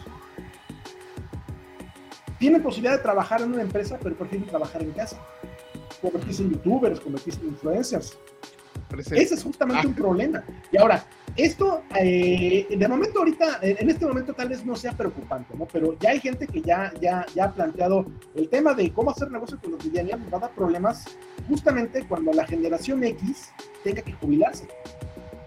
Tienen posibilidad de trabajar en una empresa, pero prefieren trabajar en casa. Convertirse en youtubers, convertirse en influencers. Ese es justamente un problema. Y ahora, esto, eh, de momento ahorita, en este momento tal vez no sea preocupante, ¿no? Pero ya hay gente que ya, ya, ya ha planteado el tema de cómo hacer negocio con los millennials, va a dar problemas justamente cuando la generación X tenga que jubilarse.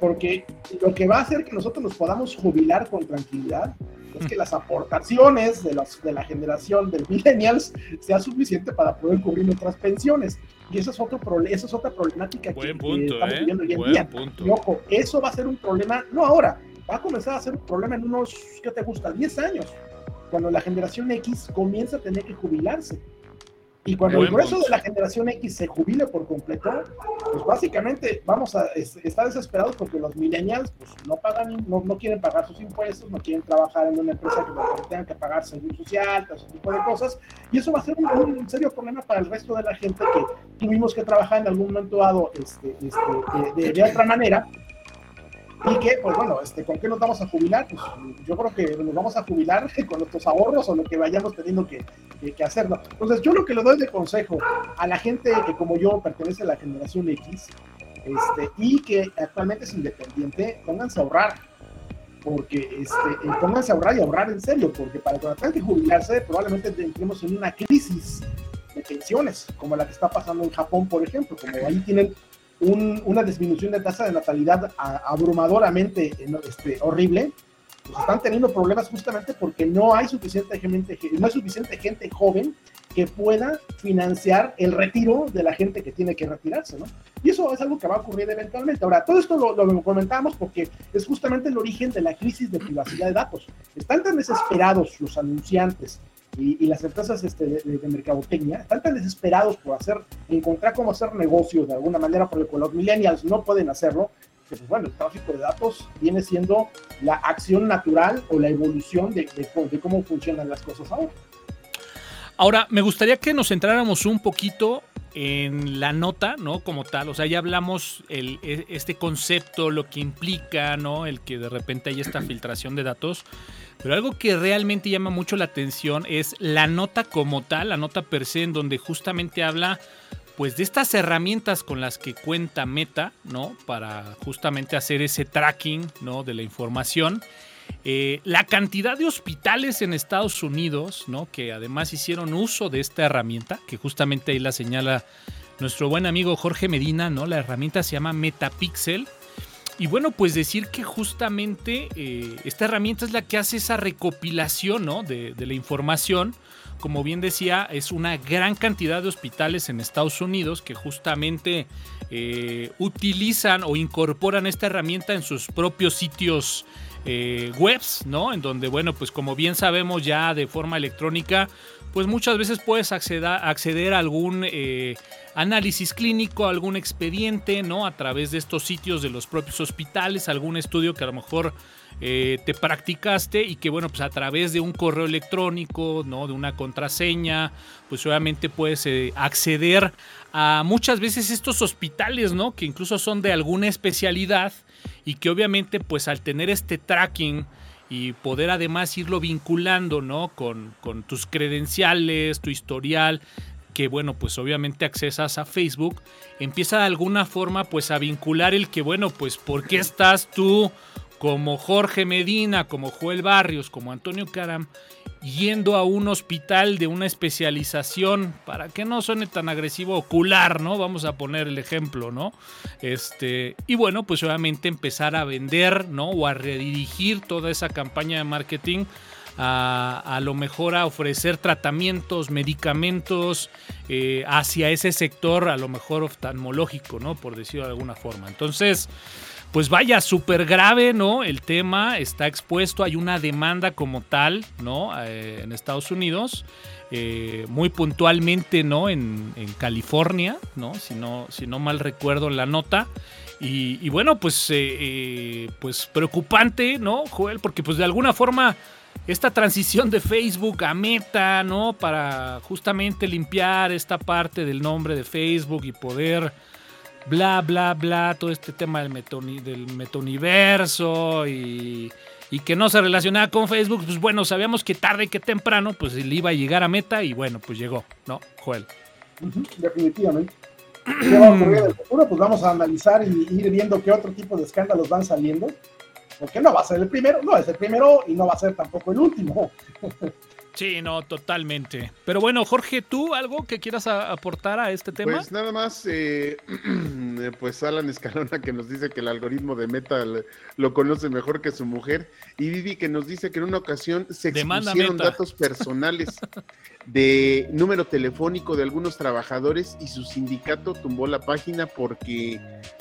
Porque lo que va a hacer que nosotros nos podamos jubilar con tranquilidad es que las aportaciones de, los, de la generación de millennials sea suficiente para poder cubrir nuestras pensiones. Y eso es, otro eso es otra problemática que, estamos ¿eh? viviendo hoy en día. Y ojo, eso va a ser un problema, no ahora, va a comenzar a ser un problema en unos, ¿qué te gusta? 10 años, cuando la generación X comienza a tener que jubilarse. Y cuando el grueso de la generación X se jubile por completo, pues básicamente vamos a estar desesperados porque los millennials pues, no pagan, no, no, quieren pagar sus impuestos, no quieren trabajar en una empresa que tengan que pagar seguro social, todo ese tipo de cosas. Y eso va a ser un, serio problema para el resto de la gente que tuvimos que trabajar en algún momento dado este, este, de, de otra manera y que, pues bueno, este, ¿con qué nos vamos a jubilar? Pues yo creo que nos vamos a jubilar con nuestros ahorros o lo que vayamos teniendo que, que, hacerlo. Entonces, yo lo que le doy de consejo a la gente que como yo pertenece a la generación X este, y que actualmente es independiente, pónganse a ahorrar. Porque este, eh, pónganse a ahorrar y ahorrar en serio, porque para tengan que jubilarse, probablemente entremos en una crisis de pensiones, como la que está pasando en Japón, por ejemplo, como ahí tienen una disminución de tasa de natalidad abrumadoramente este, horrible, pues están teniendo problemas justamente porque no hay suficiente gente, no hay suficiente gente joven que pueda financiar el retiro de la gente que tiene que retirarse, ¿no? Y eso es algo que va a ocurrir eventualmente. Ahora, todo esto lo, lo porque es justamente el origen de la crisis de privacidad de datos. Están tan desesperados los anunciantes y, las empresas este, de, mercadotecnia están tan desesperados por hacer, encontrar cómo hacer negocios de alguna manera, porque los millennials no pueden hacerlo, que pues bueno, el tráfico de datos viene siendo la acción natural o la evolución de, de cómo funcionan las cosas ahora. Ahora, me gustaría que nos centráramos un poquito en la nota, ¿no? Como tal, o sea, ya hablamos el, e, este concepto, lo que implica, ¿no? El que de repente hay esta filtración de datos. Pero algo que realmente llama mucho la atención es la nota como tal, la nota per se, en donde justamente habla pues de estas herramientas con las que cuenta Meta, ¿no? Para justamente hacer ese tracking, ¿no? De la información. Eh, la cantidad de hospitales en Estados Unidos, ¿no? Que además hicieron uso de esta herramienta, que justamente ahí la señala nuestro buen amigo Jorge Medina, ¿no? La herramienta se llama Metapixel y bueno, pues decir que justamente eh, esta herramienta es la que hace esa recopilación ¿no? de, la información. Como bien decía, es una gran cantidad de hospitales en Estados Unidos que justamente eh, utilizan o incorporan esta herramienta en sus propios sitios eh, webs, ¿no? En donde, bueno, pues como bien sabemos ya de forma electrónica, pues muchas veces puedes acceder, a algún eh, análisis clínico, algún expediente, ¿no? A través de estos sitios de los propios hospitales, algún estudio que a lo mejor eh, te practicaste y que, bueno, pues a través de un correo electrónico, ¿no? De una contraseña, pues obviamente puedes eh, acceder a muchas veces estos hospitales, ¿no? Que incluso son de alguna especialidad y que obviamente, pues al tener este tracking, y poder además irlo vinculando, ¿no? Con, con tus credenciales, tu historial, que bueno, pues obviamente accesas a Facebook, empieza de alguna forma pues a vincular el que bueno, pues ¿por qué estás tú como Jorge Medina, como Joel Barrios, como Antonio Caram, yendo a un hospital de una especialización, para que no suene tan agresivo, ocular, ¿no? Vamos a poner el ejemplo, ¿no? Este, y bueno, pues obviamente empezar a vender, ¿no? O a redirigir toda esa campaña de marketing a, a lo mejor a ofrecer tratamientos, medicamentos eh, hacia ese sector, a lo mejor oftalmológico, ¿no? Por decirlo de alguna forma. Entonces, pues vaya, súper grave, ¿no? El tema está expuesto, hay una demanda como tal, ¿no? Eh, en Estados Unidos, eh, muy puntualmente, ¿no? En, California, ¿no? Si, ¿no? si no mal recuerdo la nota. Y, y bueno, pues, eh, pues preocupante, ¿no, Joel? Porque pues de alguna forma esta transición de Facebook a Meta, ¿no? Para justamente limpiar esta parte del nombre de Facebook y poder bla, bla, bla, todo este tema del, metoni, del metauniverso y, que no se relacionaba con Facebook, pues bueno, sabíamos que tarde que temprano, pues le iba a llegar a meta y bueno, pues llegó, ¿no, Joel? Definitivamente. ¿Qué? Pues vamos a analizar y ir viendo qué otro tipo de escándalos van saliendo. Porque no va a ser el primero, no es el primero y no va a ser tampoco el último. Sí, no, totalmente. Pero bueno, Jorge, ¿tú algo que quieras a, aportar a este tema? Pues nada más, eh, pues Alan Escalona que nos dice que el algoritmo de Meta lo conoce mejor que su mujer y Vivi que nos dice que en una ocasión se expusieron datos personales de número telefónico de algunos trabajadores y su sindicato tumbó la página porque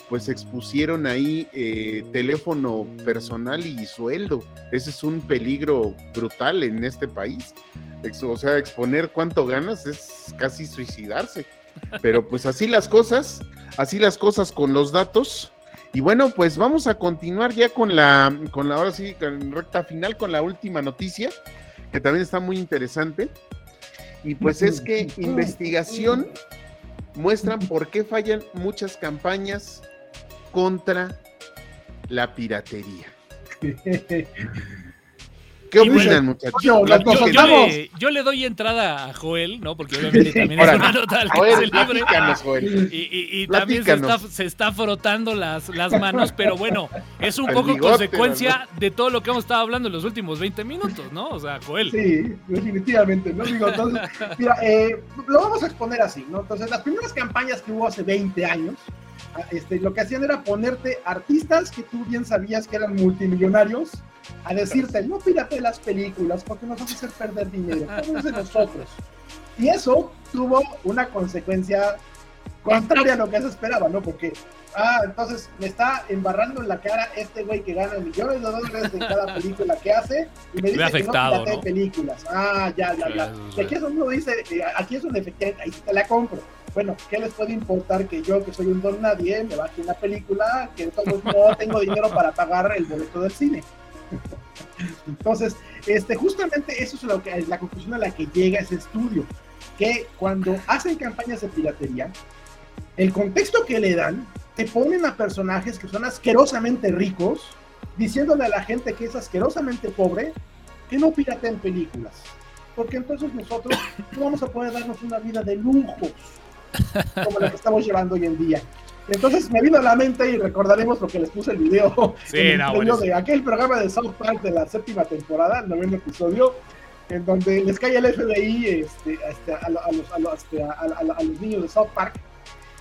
pues expusieron ahí eh, teléfono personal y sueldo. Ese es un peligro brutal en este país. O sea, exponer cuánto ganas es casi suicidarse. Pero pues así las cosas, así las cosas con los datos. Y bueno, pues vamos a continuar ya con la, con la, ahora sí, con recta final, con la última noticia, que también está muy interesante. Y pues es que investigación muestran por qué fallan muchas campañas contra la piratería. ¿Qué opinan, muchachos? Yo, yo, yo, le, yo, le, doy entrada a Joel, ¿no? Porque obviamente también es una nota al que se libre. Joel. Y, y, y también se está, se está, frotando las, las manos, pero bueno, es un poco bigote, consecuencia ¿no? de todo lo que hemos estado hablando en los últimos 20 minutos, ¿no? O sea, Joel. Sí, definitivamente, ¿no? Digo, entonces, mira, eh, lo vamos a exponer así, ¿no? Entonces, las primeras campañas que hubo hace 20 años, este, lo que hacían era ponerte artistas que tú bien sabías que eran multimillonarios a decirte, no pirate las películas porque nos vas a hacer perder dinero, de nosotros. Y eso tuvo una consecuencia contraria a lo que se esperaba, ¿no? Porque, ah, entonces me está embarrando en la cara este güey que gana millones de dólares en cada película que hace y me dice afectado, que no ¿no? películas. Ah, ya, ya, ya. Y aquí es donde uno dice, aquí es donde efectivamente, ahí te la compro bueno, ¿qué les puede importar que yo, que soy un don nadie, me baje una película que entonces no tengo dinero para pagar el boleto del cine? Entonces, este, justamente eso es lo que, la conclusión a la que llega ese estudio, que cuando hacen campañas de piratería, el contexto que le dan, te ponen a personajes que son asquerosamente ricos, diciéndole a la gente que es asquerosamente pobre, que no pirateen películas, porque entonces nosotros no vamos a poder darnos una vida de lujos como la que estamos llevando hoy en día. Entonces me vino a la mente y recordaremos lo que les puse el video, sí, en el no, video de aquel programa de South Park de la séptima temporada, el noveno episodio, en donde les cae el FBI este, este, a, a, los, a, los, este, a, los, niños de South Park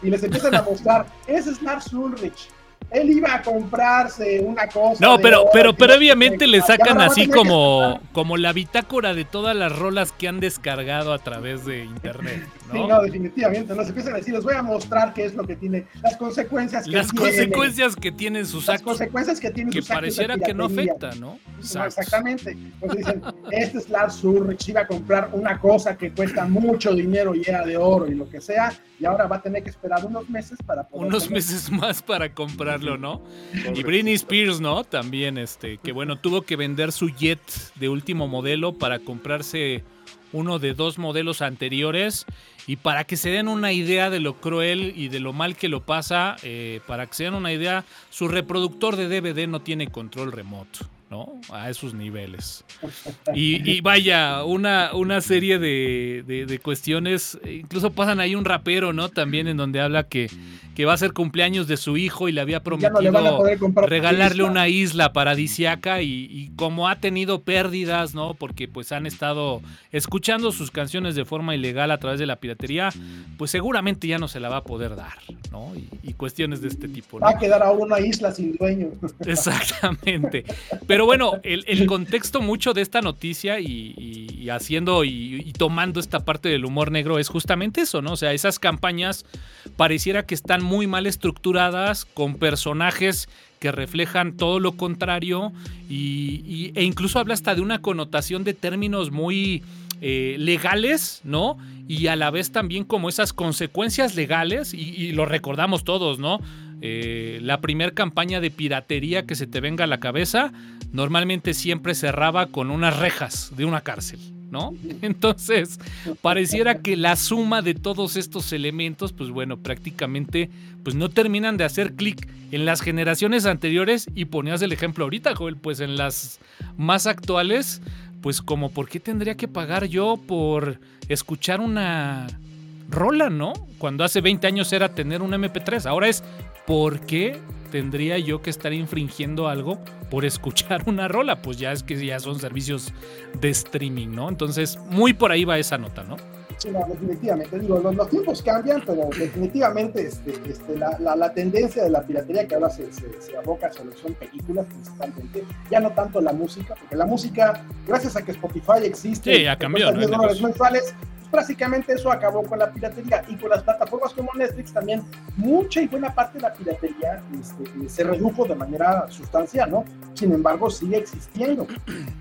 y les empiezan a mostrar, ese es Lars Ulrich, él iba a comprarse una cosa. No, pero, pero previamente le sacan así como, como la bitácora de todas las rolas que han descargado a través de internet. ¿No? Sí, no, definitivamente. Nos empiezan a decir, les voy a mostrar qué es lo que tiene, las consecuencias que Las tiene, consecuencias que tienen sus las actos. consecuencias que tienen Que sus actos pareciera que no afecta, ¿no? No, exactamente. Entonces dicen, este es Lars Ulrich, iba a comprar una cosa que cuesta mucho dinero y era de oro y lo que sea, y ahora va a tener que esperar unos meses para poder Unos tener- meses más para comprarlo, ¿no? Y Britney Spears, ¿no? También, este, que bueno, tuvo que vender su jet de último modelo para comprarse uno de dos modelos anteriores. Y para que se den una idea de lo cruel y de lo mal que lo pasa, eh, para que se den una idea, su reproductor de DVD no tiene control remoto, ¿no? A esos niveles. Y, vaya, una, una serie de, de, cuestiones, incluso pasan ahí un rapero, ¿no? También en donde habla que, que va a ser cumpleaños de su hijo y le había prometido regalarle una isla paradisiaca y, y, como ha tenido pérdidas, ¿no? Porque pues han estado escuchando sus canciones de forma ilegal a través de la piratería, pues seguramente ya no se la va a poder dar, ¿no? Y, cuestiones de este tipo. Va a quedar a una isla sin dueño. Exactamente. Pero bueno, el, contexto mucho de esta noticia y, haciendo y, tomando esta parte del humor negro es justamente eso, ¿no? O sea, esas campañas pareciera que están muy mal estructuradas, con personajes que reflejan todo lo contrario y, e incluso habla hasta de una connotación de términos muy eh, legales, ¿no? Y a la vez también como esas consecuencias legales, y lo recordamos todos, ¿no? Eh, la primer campaña de piratería que se te venga a la cabeza, normalmente siempre cerraba con unas rejas de una cárcel, ¿no? Entonces, pareciera que la suma de todos estos elementos, pues bueno, prácticamente pues no terminan de hacer clic en las generaciones anteriores y ponías el ejemplo ahorita, Joel, pues en las más actuales, pues como por qué tendría que pagar yo por escuchar una rola, ¿no? Cuando hace 20 años era tener un MP3, ahora es ¿por qué tendría yo que estar infringiendo algo por escuchar una rola? Pues ya es que ya son servicios de streaming, ¿no? Entonces, muy por ahí va esa nota, ¿no? Sí, no, definitivamente. Digo, los, tiempos cambian, pero definitivamente este, este, la, tendencia de la piratería que ahora se, aboca a son películas principalmente, ya no tanto la música, porque la música, gracias a que Spotify existe, sí, ya cambió, ¿no? mensuales, básicamente eso acabó con la piratería y con las plataformas como Netflix también mucha y buena parte de la piratería este, se redujo de manera sustancial, ¿no? Sin embargo, sigue existiendo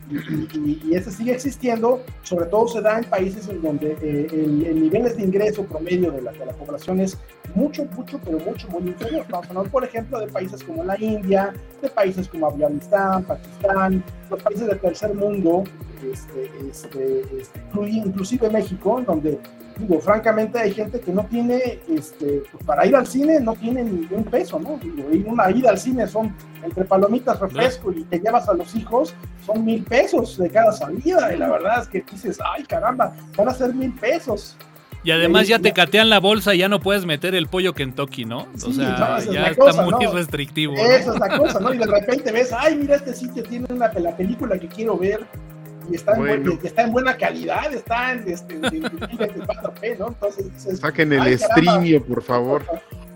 y, ese sigue existiendo, sobre todo se da en países en donde eh, el, nivel de ingreso promedio de la, de la población es mucho, mucho, pero mucho, muy inferior. Vamos a hablar, por ejemplo, de países como la India, de países como Afganistán, Pakistán, los países del tercer mundo, este, este, este, inclusive México, donde, digo, francamente hay gente que no tiene, este, pues, para ir al cine no tiene ni un peso, ¿no? Digo, una ida al cine son entre palomitas, refresco y te llevas a los hijos, son mil pesos de cada salida, y la verdad es que dices, ay caramba, van a ser mil pesos. Y además ya te catean la bolsa y ya no puedes meter el pollo Kentucky, ¿no? o sea, ya está muy restrictivo. Esa es la cosa, ¿no? Y de repente ves, ay, mira, este sitio tiene una, la película que quiero ver y está, en, está en buena calidad, está en, este, ¿no? Entonces Saquen el streamio, por favor.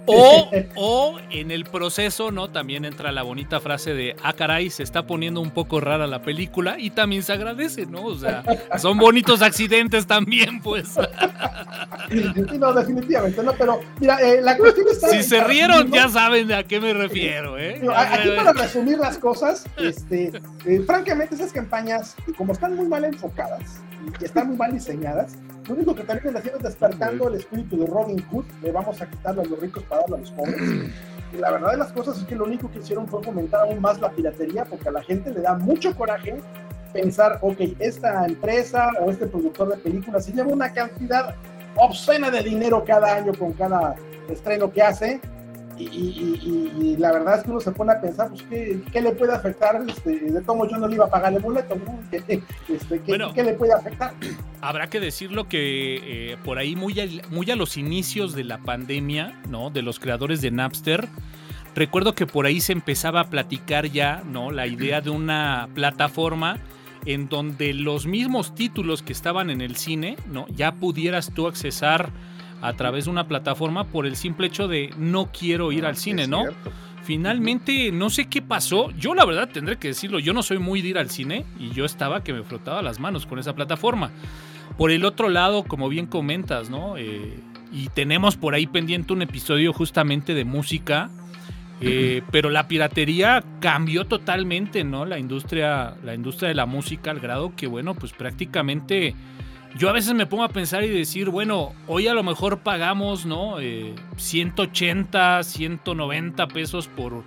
O, o, en el proceso, ¿no? También entra la bonita frase de, ah, caray, se está poniendo un poco rara la película y también se agradece, ¿no? O sea, son bonitos accidentes también, pues. no, definitivamente, no, pero mira, eh, la cuestión está... Si se rieron, ya saben a qué me refiero, ¿eh? Aquí para resumir las cosas, este, eh, francamente esas campañas, como están muy mal enfocadas y están muy mal diseñadas, lo único que también haciendo es despertando el espíritu de Robin Hood, le vamos a quitarlo a los ricos para darlo a los pobres. Y la verdad de las cosas es que lo único que hicieron fue fomentar aún más la piratería, porque a la gente le da mucho coraje pensar, ok, esta empresa o este productor de películas se lleva una cantidad obscena de dinero cada año con cada estreno que hace, y, la verdad es que uno se pone a pensar, pues, ¿qué, le puede afectar? Este, de cómo yo no le iba a pagar el boleto, este, ¿qué, le puede afectar? Habrá que decirlo que eh, por ahí, muy a, muy a los inicios de la pandemia, ¿no? De los creadores de Napster, recuerdo que por ahí se empezaba a platicar ya, ¿no? La idea de una plataforma en donde los mismos títulos que estaban en el cine, ¿no? Ya pudieras tú accesar a través de una plataforma por el simple hecho de no quiero ir al cine, ¿no? Finalmente, no sé qué pasó. Yo la verdad tendré que decirlo, yo no soy muy de ir al cine y yo estaba que me frotaba las manos con esa plataforma. Por el otro lado, como bien comentas, ¿no? Eh, y tenemos por ahí pendiente un episodio justamente de música. Eh, pero la piratería cambió totalmente, ¿no? La industria, la industria de la música al grado que, bueno, pues prácticamente yo a veces me pongo a pensar y decir, bueno, hoy a lo mejor pagamos, ¿no? 180, eh, 190 pesos por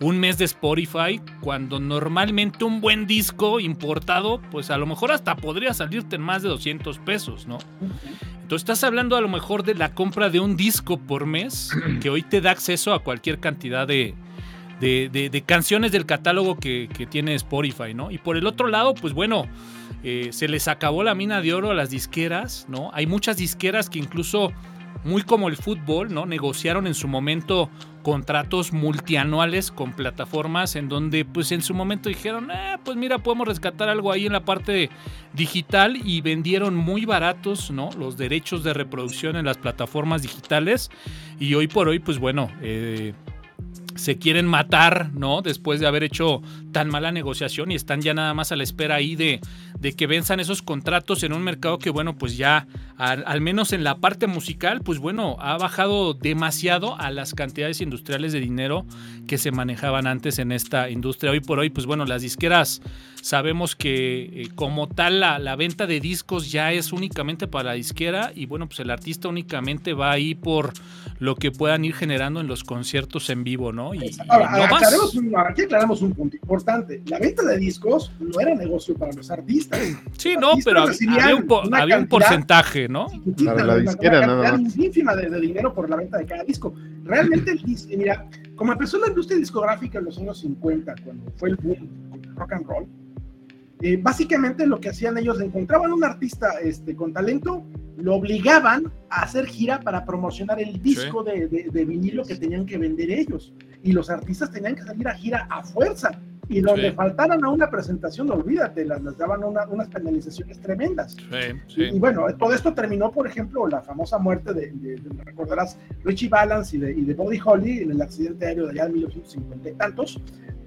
un mes de Spotify, cuando normalmente un buen disco importado, pues a lo mejor hasta podría salirte en más de 200 pesos, ¿no? Entonces estás hablando a lo mejor de la compra de un disco por mes, que hoy te da acceso a cualquier cantidad de, de, canciones del catálogo que, tiene Spotify, ¿no? Y por el otro lado, pues bueno, eh, se les acabó la mina de oro a las disqueras, ¿no? Hay muchas disqueras que incluso, muy como el fútbol, ¿no? Negociaron en su momento contratos multianuales con plataformas en donde pues en su momento dijeron, eh, pues mira, podemos rescatar algo ahí en la parte digital y vendieron muy baratos, ¿no? Los derechos de reproducción en las plataformas digitales y hoy por hoy pues bueno, eh, se quieren matar, ¿no? Después de haber hecho tan mala negociación y están ya nada más a la espera ahí de, de que venzan esos contratos en un mercado que, bueno, pues ya, al, menos en la parte musical, pues bueno, ha bajado demasiado a las cantidades industriales de dinero que se manejaban antes en esta industria. Hoy por hoy, pues bueno, las disqueras sabemos que eh, como tal la, la, venta de discos ya es únicamente para la disquera y bueno, pues el artista únicamente va ahí por lo que puedan ir generando en los conciertos en vivo, ¿no? Y, Ahora, aquí aclaramos un punto importante. La venta de discos no era negocio para los artistas. Sí, no, pero había un, había un porcentaje, ¿no? Para la disquera, una, ínfima de, de, dinero por la venta de cada disco. Realmente, mira, como empezó la industria discográfica en los años 50, cuando fue el boom del rock and roll, eh, básicamente lo que hacían ellos, encontraban un artista este, con talento, lo obligaban a hacer gira para promocionar el disco de, de, vinilo que tenían que vender ellos. Y los artistas tenían que salir a gira a fuerza. Y donde faltaran a una presentación, olvídate, las, daban unas penalizaciones tremendas. Y, bueno, todo esto terminó, por ejemplo, la famosa muerte de, recordarás, Richie Valance y de, y de Bobby Holly en el accidente aéreo de allá de 1950 y tantos,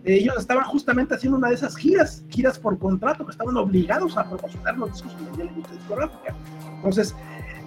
ellos estaban justamente haciendo una de esas giras, giras por contrato, que estaban obligados a promocionar los discos que vendía la industria discográfica. Entonces,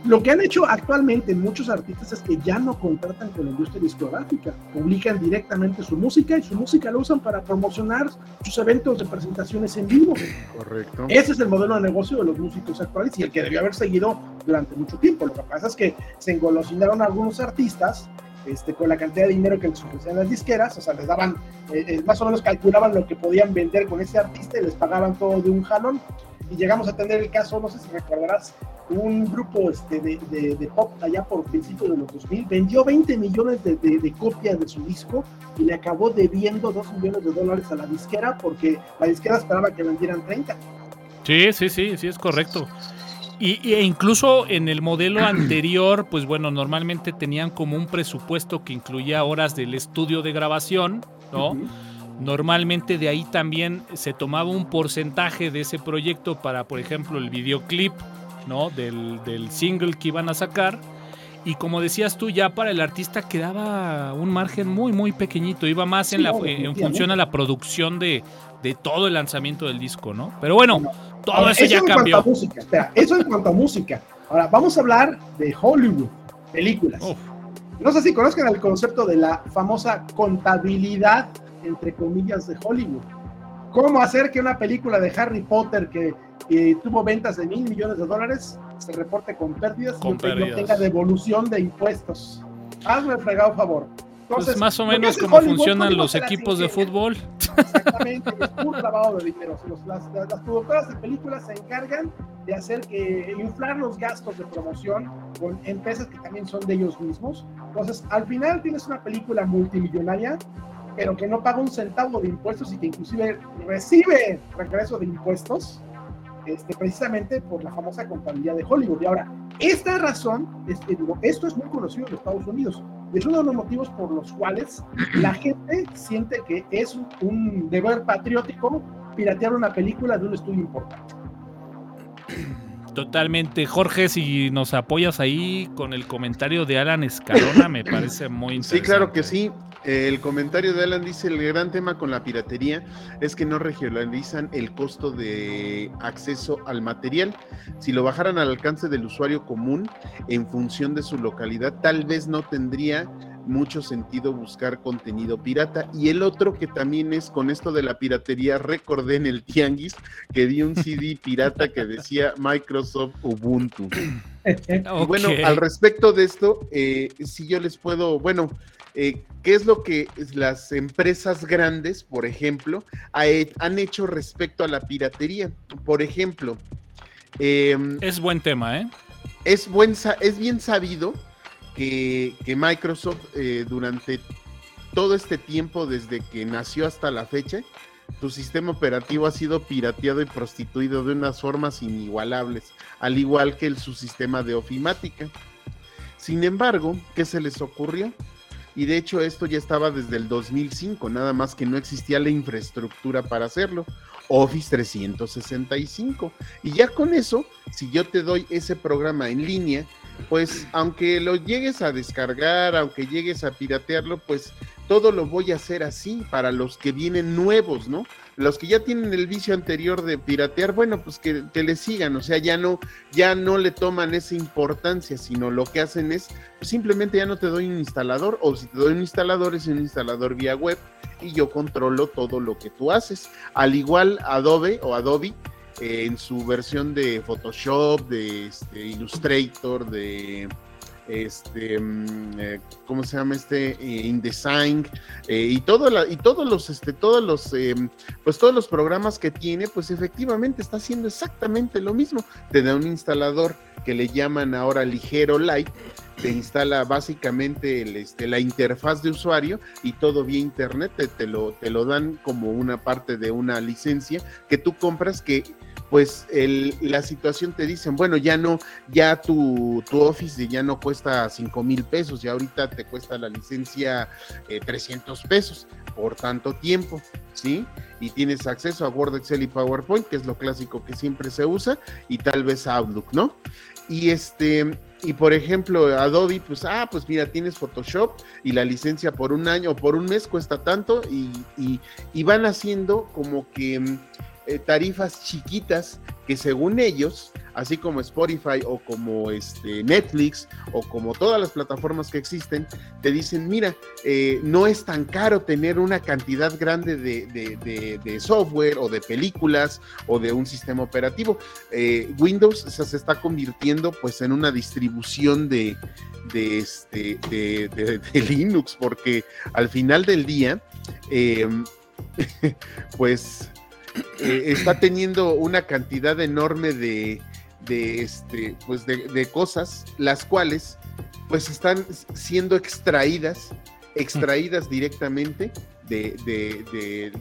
lo que han hecho actualmente muchos artistas es que ya no contratan con la industria discográfica, publican directamente su música y su música la usan para promocionar sus eventos de presentaciones en vivo. Correcto. Ese es el modelo de negocio de los músicos actuales y el que debió haber seguido durante mucho tiempo. Lo que pasa es que se engolosinaron algunos artistas este, con la cantidad de dinero que les ofrecían las disqueras, o sea, les daban, eh, eh, más o menos calculaban lo que podían vender con ese artista y les pagaban todo de un jalón. Y llegamos a tener el caso, no sé si recordarás, un grupo este, de, de, pop allá por principios de los 2000 vendió 20 millones de, de, copias de su disco y le acabó debiendo 2 millones de dólares a la disquera porque la disquera esperaba que vendieran 30. Sí, sí, sí, sí, es correcto. Y, e incluso en el modelo anterior, pues bueno, normalmente tenían como un presupuesto que incluía horas del estudio de grabación, ¿no? Normalmente de ahí también se tomaba un porcentaje de ese proyecto para, por ejemplo, el videoclip, ¿no? Del, del single que iban a sacar. Y como decías tú, ya para el artista quedaba un margen muy, muy pequeñito. Iba más en, la, en función a la producción de, de todo el lanzamiento del disco, ¿no? Pero bueno, todo eso, ya cambió. música, espera, eso en cuanto a música. Ahora, vamos a hablar de Hollywood, películas. No sé si conozcan el concepto de la famosa contabilidad, entre comillas, de Hollywood. ¿Cómo hacer que una película de Harry Potter que, tuvo ventas de mil millones de dólares se reporte con pérdidas y no tenga devolución de impuestos? Hazme el fregado favor. pues más o menos como funcionan los equipos de fútbol. Exactamente, es puro lavado de dinero. las, productoras de películas se encargan de hacer que inflar los gastos de promoción con empresas que también son de ellos mismos. Entonces, al final tienes una película multimillonaria, pero que no paga un centavo de impuestos y que inclusive recibe regreso de impuestos, este, precisamente por la famosa contabilidad de Hollywood. Y ahora, esta razón, este, digo, esto es muy conocido en Estados Unidos. Es uno de los motivos por los cuales la gente siente que es un deber patriótico piratear una película de un estudio importante. Totalmente. Jorge, si nos apoyas ahí con el comentario de Alan Escalona, me parece muy interesante. Sí, claro que sí. El comentario de Alan dice, el gran tema con la piratería es que no regionalizan el costo de acceso al material. Si lo bajaran al alcance del usuario común en función de su localidad, tal vez no tendría mucho sentido buscar contenido pirata. Y el otro que también es con esto de la piratería, recordé en el Tianguis que di un CD pirata que decía Microsoft Ubuntu. bueno, al respecto de esto, eh, si yo les puedo, bueno, eh, ¿qué es lo que las empresas grandes, por ejemplo, han hecho respecto a la piratería? Por ejemplo, em, es buen tema, ¿eh? Es, buen, es bien sabido que, Microsoft eh, durante todo este tiempo desde que nació hasta la fecha, tu sistema operativo ha sido pirateado y prostituido de unas formas inigualables, al igual que el, su sistema de ofimática. Sin embargo, ¿qué se les ocurrió? Y de hecho esto ya estaba desde el 2005, nada más que no existía la infraestructura para hacerlo. Office 365. Y ya con eso, si yo te doy ese programa en línea, pues aunque lo llegues a descargar, aunque llegues a piratearlo, pues todo lo voy a hacer así para los que vienen nuevos, ¿no? Los que ya tienen el vicio anterior de piratear, bueno, pues que, le sigan, o sea, ya no, ya no le toman esa importancia, sino lo que hacen es pues simplemente ya no te doy un instalador, o si te doy un instalador, es un instalador vía web y yo controlo todo lo que tú haces. Al igual Adobe o Adobe en su versión de Photoshop, de este, Illustrator, de este, mm, eh, ¿cómo se llama este? Eh, InDesign eh, y todo y todos los, este, todos los, pues todos los programas que tiene, pues efectivamente está haciendo exactamente lo mismo. Te da un instalador que le llaman ahora ligero light, te instala básicamente el, este, la interfaz de usuario y todo vía internet te, lo, te lo dan como una parte de una licencia que tú compras que pues el, la situación te dicen, bueno, ya no, ya tu, tu Office ya no cuesta 5 mil pesos, ya ahorita te cuesta la licencia 300 eh, pesos por tanto tiempo, ¿sí? Y tienes acceso a Word, Excel y PowerPoint, que es lo clásico que siempre se usa, y tal vez Outlook, ¿no? Y este, y por ejemplo, Adobe, pues, ah, pues mira, tienes Photoshop y la licencia por un año o por un mes cuesta tanto, y, y, y van haciendo como que eh, tarifas chiquitas que según ellos, así como Spotify o como este, Netflix o como todas las plataformas que existen, te dicen, mira, eh, no es tan caro tener una cantidad grande de, software o de películas o de un sistema operativo. Eh, Windows se está convirtiendo pues en una distribución de, de, este, de, Linux, porque al final del día, pues eh, está teniendo una cantidad enorme de, este, pues de, cosas, las cuales pues están siendo extraídas, extraídas directamente de,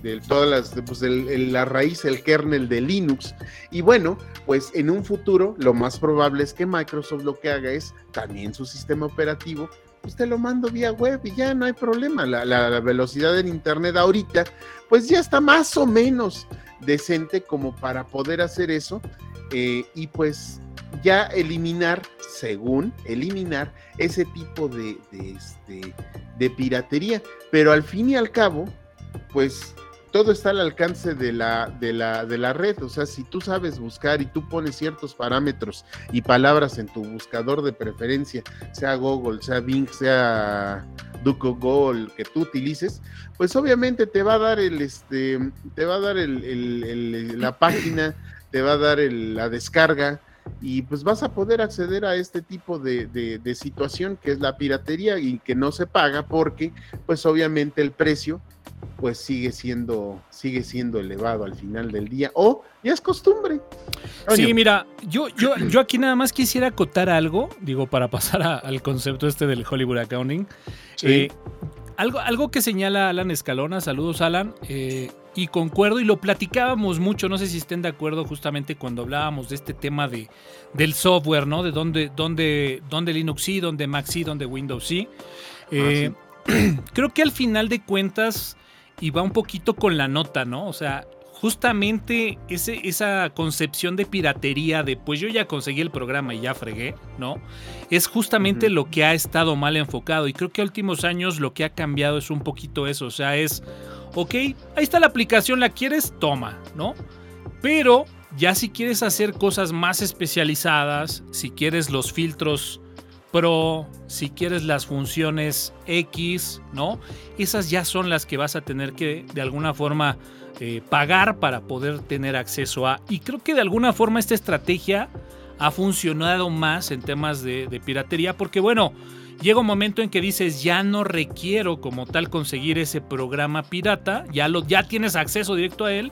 de, todas las, pues la raíz, el kernel de Linux. Y bueno, pues en un futuro lo más probable es que Microsoft lo que haga es también su sistema operativo pues te lo mando vía web y ya no hay problema. La, la, velocidad en internet ahorita, pues ya está más o menos decente como para poder hacer eso eh, y pues ya eliminar, según eliminar ese tipo de, de, este, de piratería. Pero al fin y al cabo, pues todo está al alcance de la, de, la, de la red. O sea, si tú sabes buscar y tú pones ciertos parámetros y palabras en tu buscador de preferencia, sea Google, sea Bing, sea el que tú utilices, pues obviamente te va a dar el, este, te va a dar el, la página, te va a dar la descarga y pues vas a poder acceder a este tipo de, de, situación que es la piratería y que no se paga porque pues obviamente el precio pues sigue siendo sigue siendo elevado al final del día o ya es costumbre. Sí, mira, yo, yo, yo aquí nada más quisiera acotar algo, digo, para pasar al concepto este del Hollywood Accounting. Eh, algo, algo que señala Alan Escalona, saludos Alan, eh, y concuerdo, y lo platicábamos mucho, no sé si estén de acuerdo justamente cuando hablábamos de este tema de, del software, ¿no? De dónde, dónde, dónde Linux sí, dónde Mac sí, dónde Windows sí. Eh, ah, creo que al final de cuentas, y va un poquito con la nota, ¿no? O sea, justamente ese, esa concepción de piratería de pues yo ya conseguí el programa y ya fregué, ¿no? Es justamente lo que ha estado mal enfocado y creo que a últimos años lo que ha cambiado es un poquito eso, o sea, es, ok, ahí está la aplicación, la quieres, toma, ¿no? Pero ya si quieres hacer cosas más especializadas, si quieres los filtros Pro, si quieres las funciones X, ¿no? Esas ya son las que vas a tener que de alguna forma eh, pagar para poder tener acceso a. Y creo que de alguna forma esta estrategia ha funcionado más en temas de, piratería porque bueno, llega un momento en que dices ya no requiero como tal conseguir ese programa pirata, ya, lo, ya tienes acceso directo a él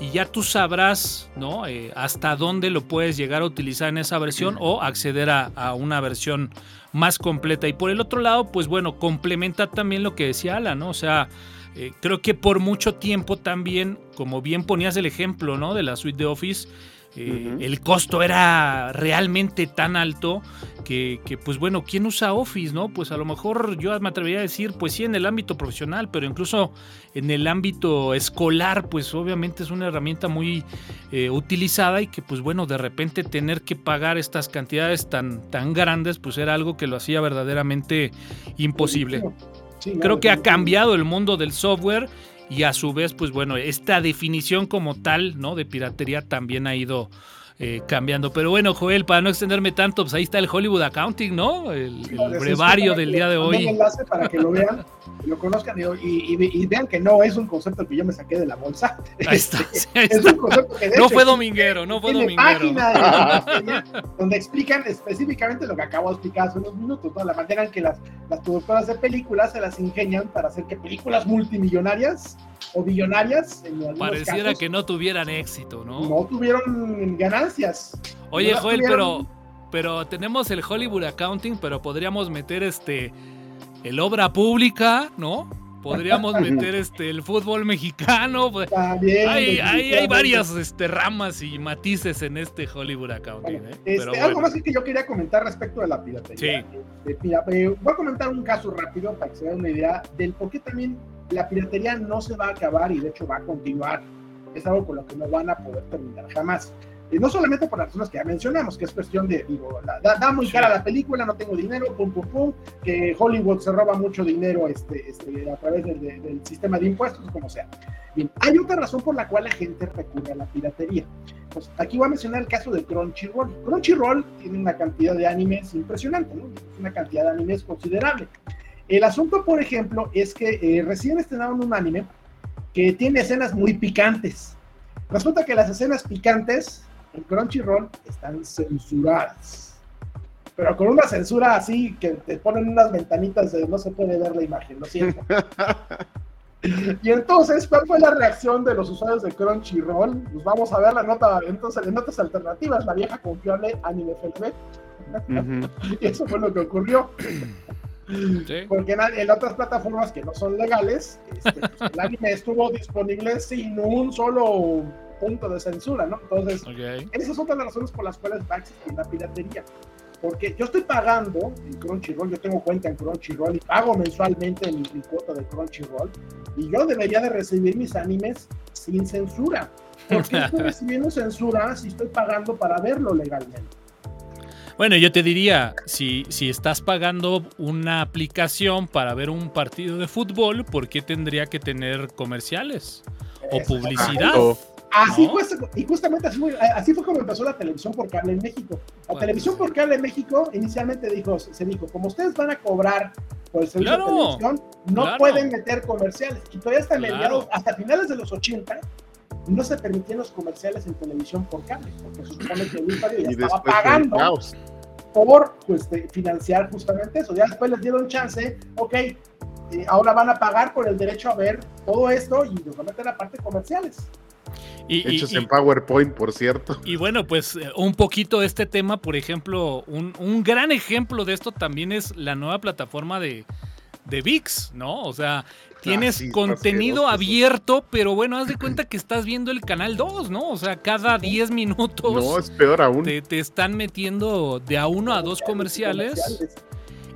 y ya tú sabrás, ¿no? Eh, hasta dónde lo puedes llegar a utilizar en esa versión o acceder a, una versión más completa. Y por el otro lado, pues bueno, complementa también lo que decía Alan, ¿no? O sea, eh, creo que por mucho tiempo también, como bien ponías el ejemplo, ¿no? De la suite de Office, eh, el costo era realmente tan alto que, pues bueno, ¿quién usa Office, no? Pues a lo mejor yo me atrevería a decir, pues sí, en el ámbito profesional, pero incluso en el ámbito escolar, pues obviamente es una herramienta muy eh, utilizada y que pues bueno, de repente tener que pagar estas cantidades tan, tan grandes, pues era algo que lo hacía verdaderamente imposible. Creo que ha cambiado el mundo del software y a su vez, pues bueno, esta definición como tal, ¿no? De piratería también ha ido eh, cambiando. Pero bueno, Joel, para no extenderme tanto, pues ahí está el Hollywood Accounting, ¿no? El, brevario del día de hoy. Un enlace para que lo vean, lo conozcan y, vean que no es un concepto que yo me saqué de la bolsa. Ahí está. Es un concepto que no fue dominguero, no fue dominguero. página donde explican específicamente lo que acabo de explicar hace unos minutos, ¿no? La manera en que las, las productoras de películas se las ingenian para hacer que películas multimillonarias o billonarias. Pareciera que no tuvieran éxito, ¿no? No tuvieron ganancias. Oye, Joel, pero, pero tenemos el Hollywood Accounting, pero podríamos meter este el obra pública, ¿no? Podríamos meter este el fútbol mexicano. Pues, También, hay, hay, varias este, ramas y matices en este Hollywood Accounting. ¿eh? Este, algo más que yo quería comentar respecto de la piratería. Sí. Este, voy a comentar un caso rápido para que se den una idea del por qué también la piratería no se va a acabar y de hecho va a continuar. Es algo con lo que no van a poder terminar jamás. Y no solamente por las razones que ya mencionamos, que es cuestión de, digo, da, muy cara la película, no tengo dinero, pum, pum, pum, que Hollywood se roba mucho dinero este, este, a través del, sistema de impuestos, como sea. Bien, hay otra razón por la cual la gente recurre a la piratería. Pues aquí voy a mencionar el caso de Crunchyroll. Crunchyroll tiene una cantidad de animes impresionante, ¿no? Una cantidad de animes considerable. El asunto, por ejemplo, es que eh, recién estrenaron un anime que tiene escenas muy picantes. Resulta que las escenas picantes en Crunchyroll están censuradas. Pero con una censura así que te ponen unas ventanitas de no se puede ver la imagen, lo siento. y entonces, ¿cuál fue la reacción de los usuarios de Crunchyroll? Pues vamos a ver la nota, entonces, en notas alternativas, la vieja confiable Anime FLB. y eso fue lo que ocurrió. Porque en, otras plataformas que no son legales, este, pues, el anime estuvo disponible sin un solo punto de censura, ¿no? Entonces, esas son las razones por las cuales va a existir la piratería. Porque yo estoy pagando en Crunchyroll, yo tengo cuenta en Crunchyroll y pago mensualmente mi, mi cuota de Crunchyroll y yo debería de recibir mis animes sin censura. ¿Por qué estoy recibiendo censura si estoy pagando para verlo legalmente? Bueno, yo te diría, si, si estás pagando una aplicación para ver un partido de fútbol, ¿por qué tendría que tener comerciales o publicidad? Así fue, y justamente así fue, como empezó la televisión por cable en México. La televisión por cable en México inicialmente dijo, se dijo, como ustedes van a cobrar por el servicio de televisión, no pueden meter comerciales. Y todavía hasta mediados, hasta finales de los 80, no se permitían los comerciales en televisión por cable, porque se supone que el ya estaba pagando por pues, financiar justamente eso. Ya después les dieron chance, ok, eh, ahora van a pagar por el derecho a ver todo esto y nos van a meter la parte comerciales. Y, Hechos en PowerPoint, por cierto. Y bueno, pues eh, un poquito de este tema, por ejemplo, un, un gran ejemplo de esto también es la nueva plataforma de, de VIX, ¿no? O sea, tienes ah, contenido abierto, pero bueno, haz de cuenta que estás viendo el canal 2, ¿no? O sea, cada 10 minutos. No, es peor aún. Te, están metiendo de a uno a dos comerciales.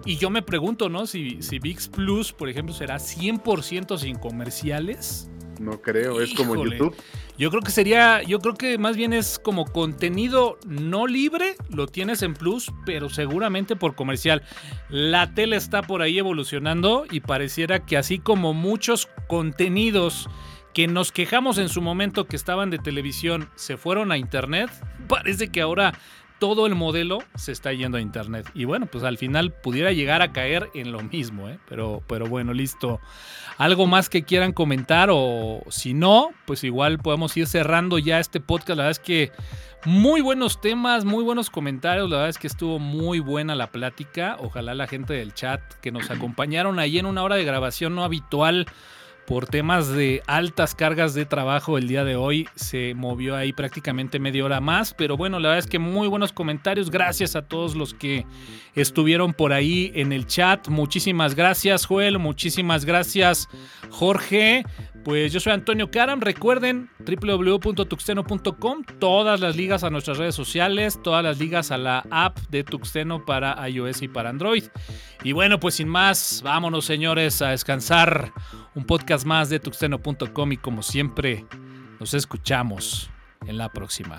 Y yo me pregunto, ¿no? Si, si VIX Plus, por ejemplo, será 100% sin comerciales. No creo, es como YouTube. Yo creo que sería, yo creo que más bien es como contenido no libre, lo tienes en Plus, pero seguramente por comercial. La tele está por ahí evolucionando y pareciera que así como muchos contenidos que nos quejamos en su momento que estaban de televisión se fueron a internet, parece que ahora todo el modelo se está yendo a internet. Y bueno, pues al final pudiera llegar a caer en lo mismo, ¿eh? pero, pero bueno, listo. ¿Algo más que quieran comentar? O si no, pues igual podemos ir cerrando ya este podcast. La verdad es que muy buenos temas, muy buenos comentarios. La verdad es que estuvo muy buena la plática. Ojalá la gente del chat que nos acompañaron ahí en una hora de grabación no habitual por temas de altas cargas de trabajo el día de hoy se movió ahí prácticamente media hora más, pero bueno, la verdad es que muy buenos comentarios, gracias a todos los que estuvieron por ahí en el chat, muchísimas gracias Joel, muchísimas gracias Jorge, pues yo soy Antonio Karam. Recuerden www.tuxteno.com, todas las ligas a nuestras redes sociales, todas las ligas a la app de Tuxteno para iOS y para Android. Y bueno, pues sin más, vámonos señores a descansar. Un podcast más de tuxteno.com y como siempre, nos escuchamos en la próxima.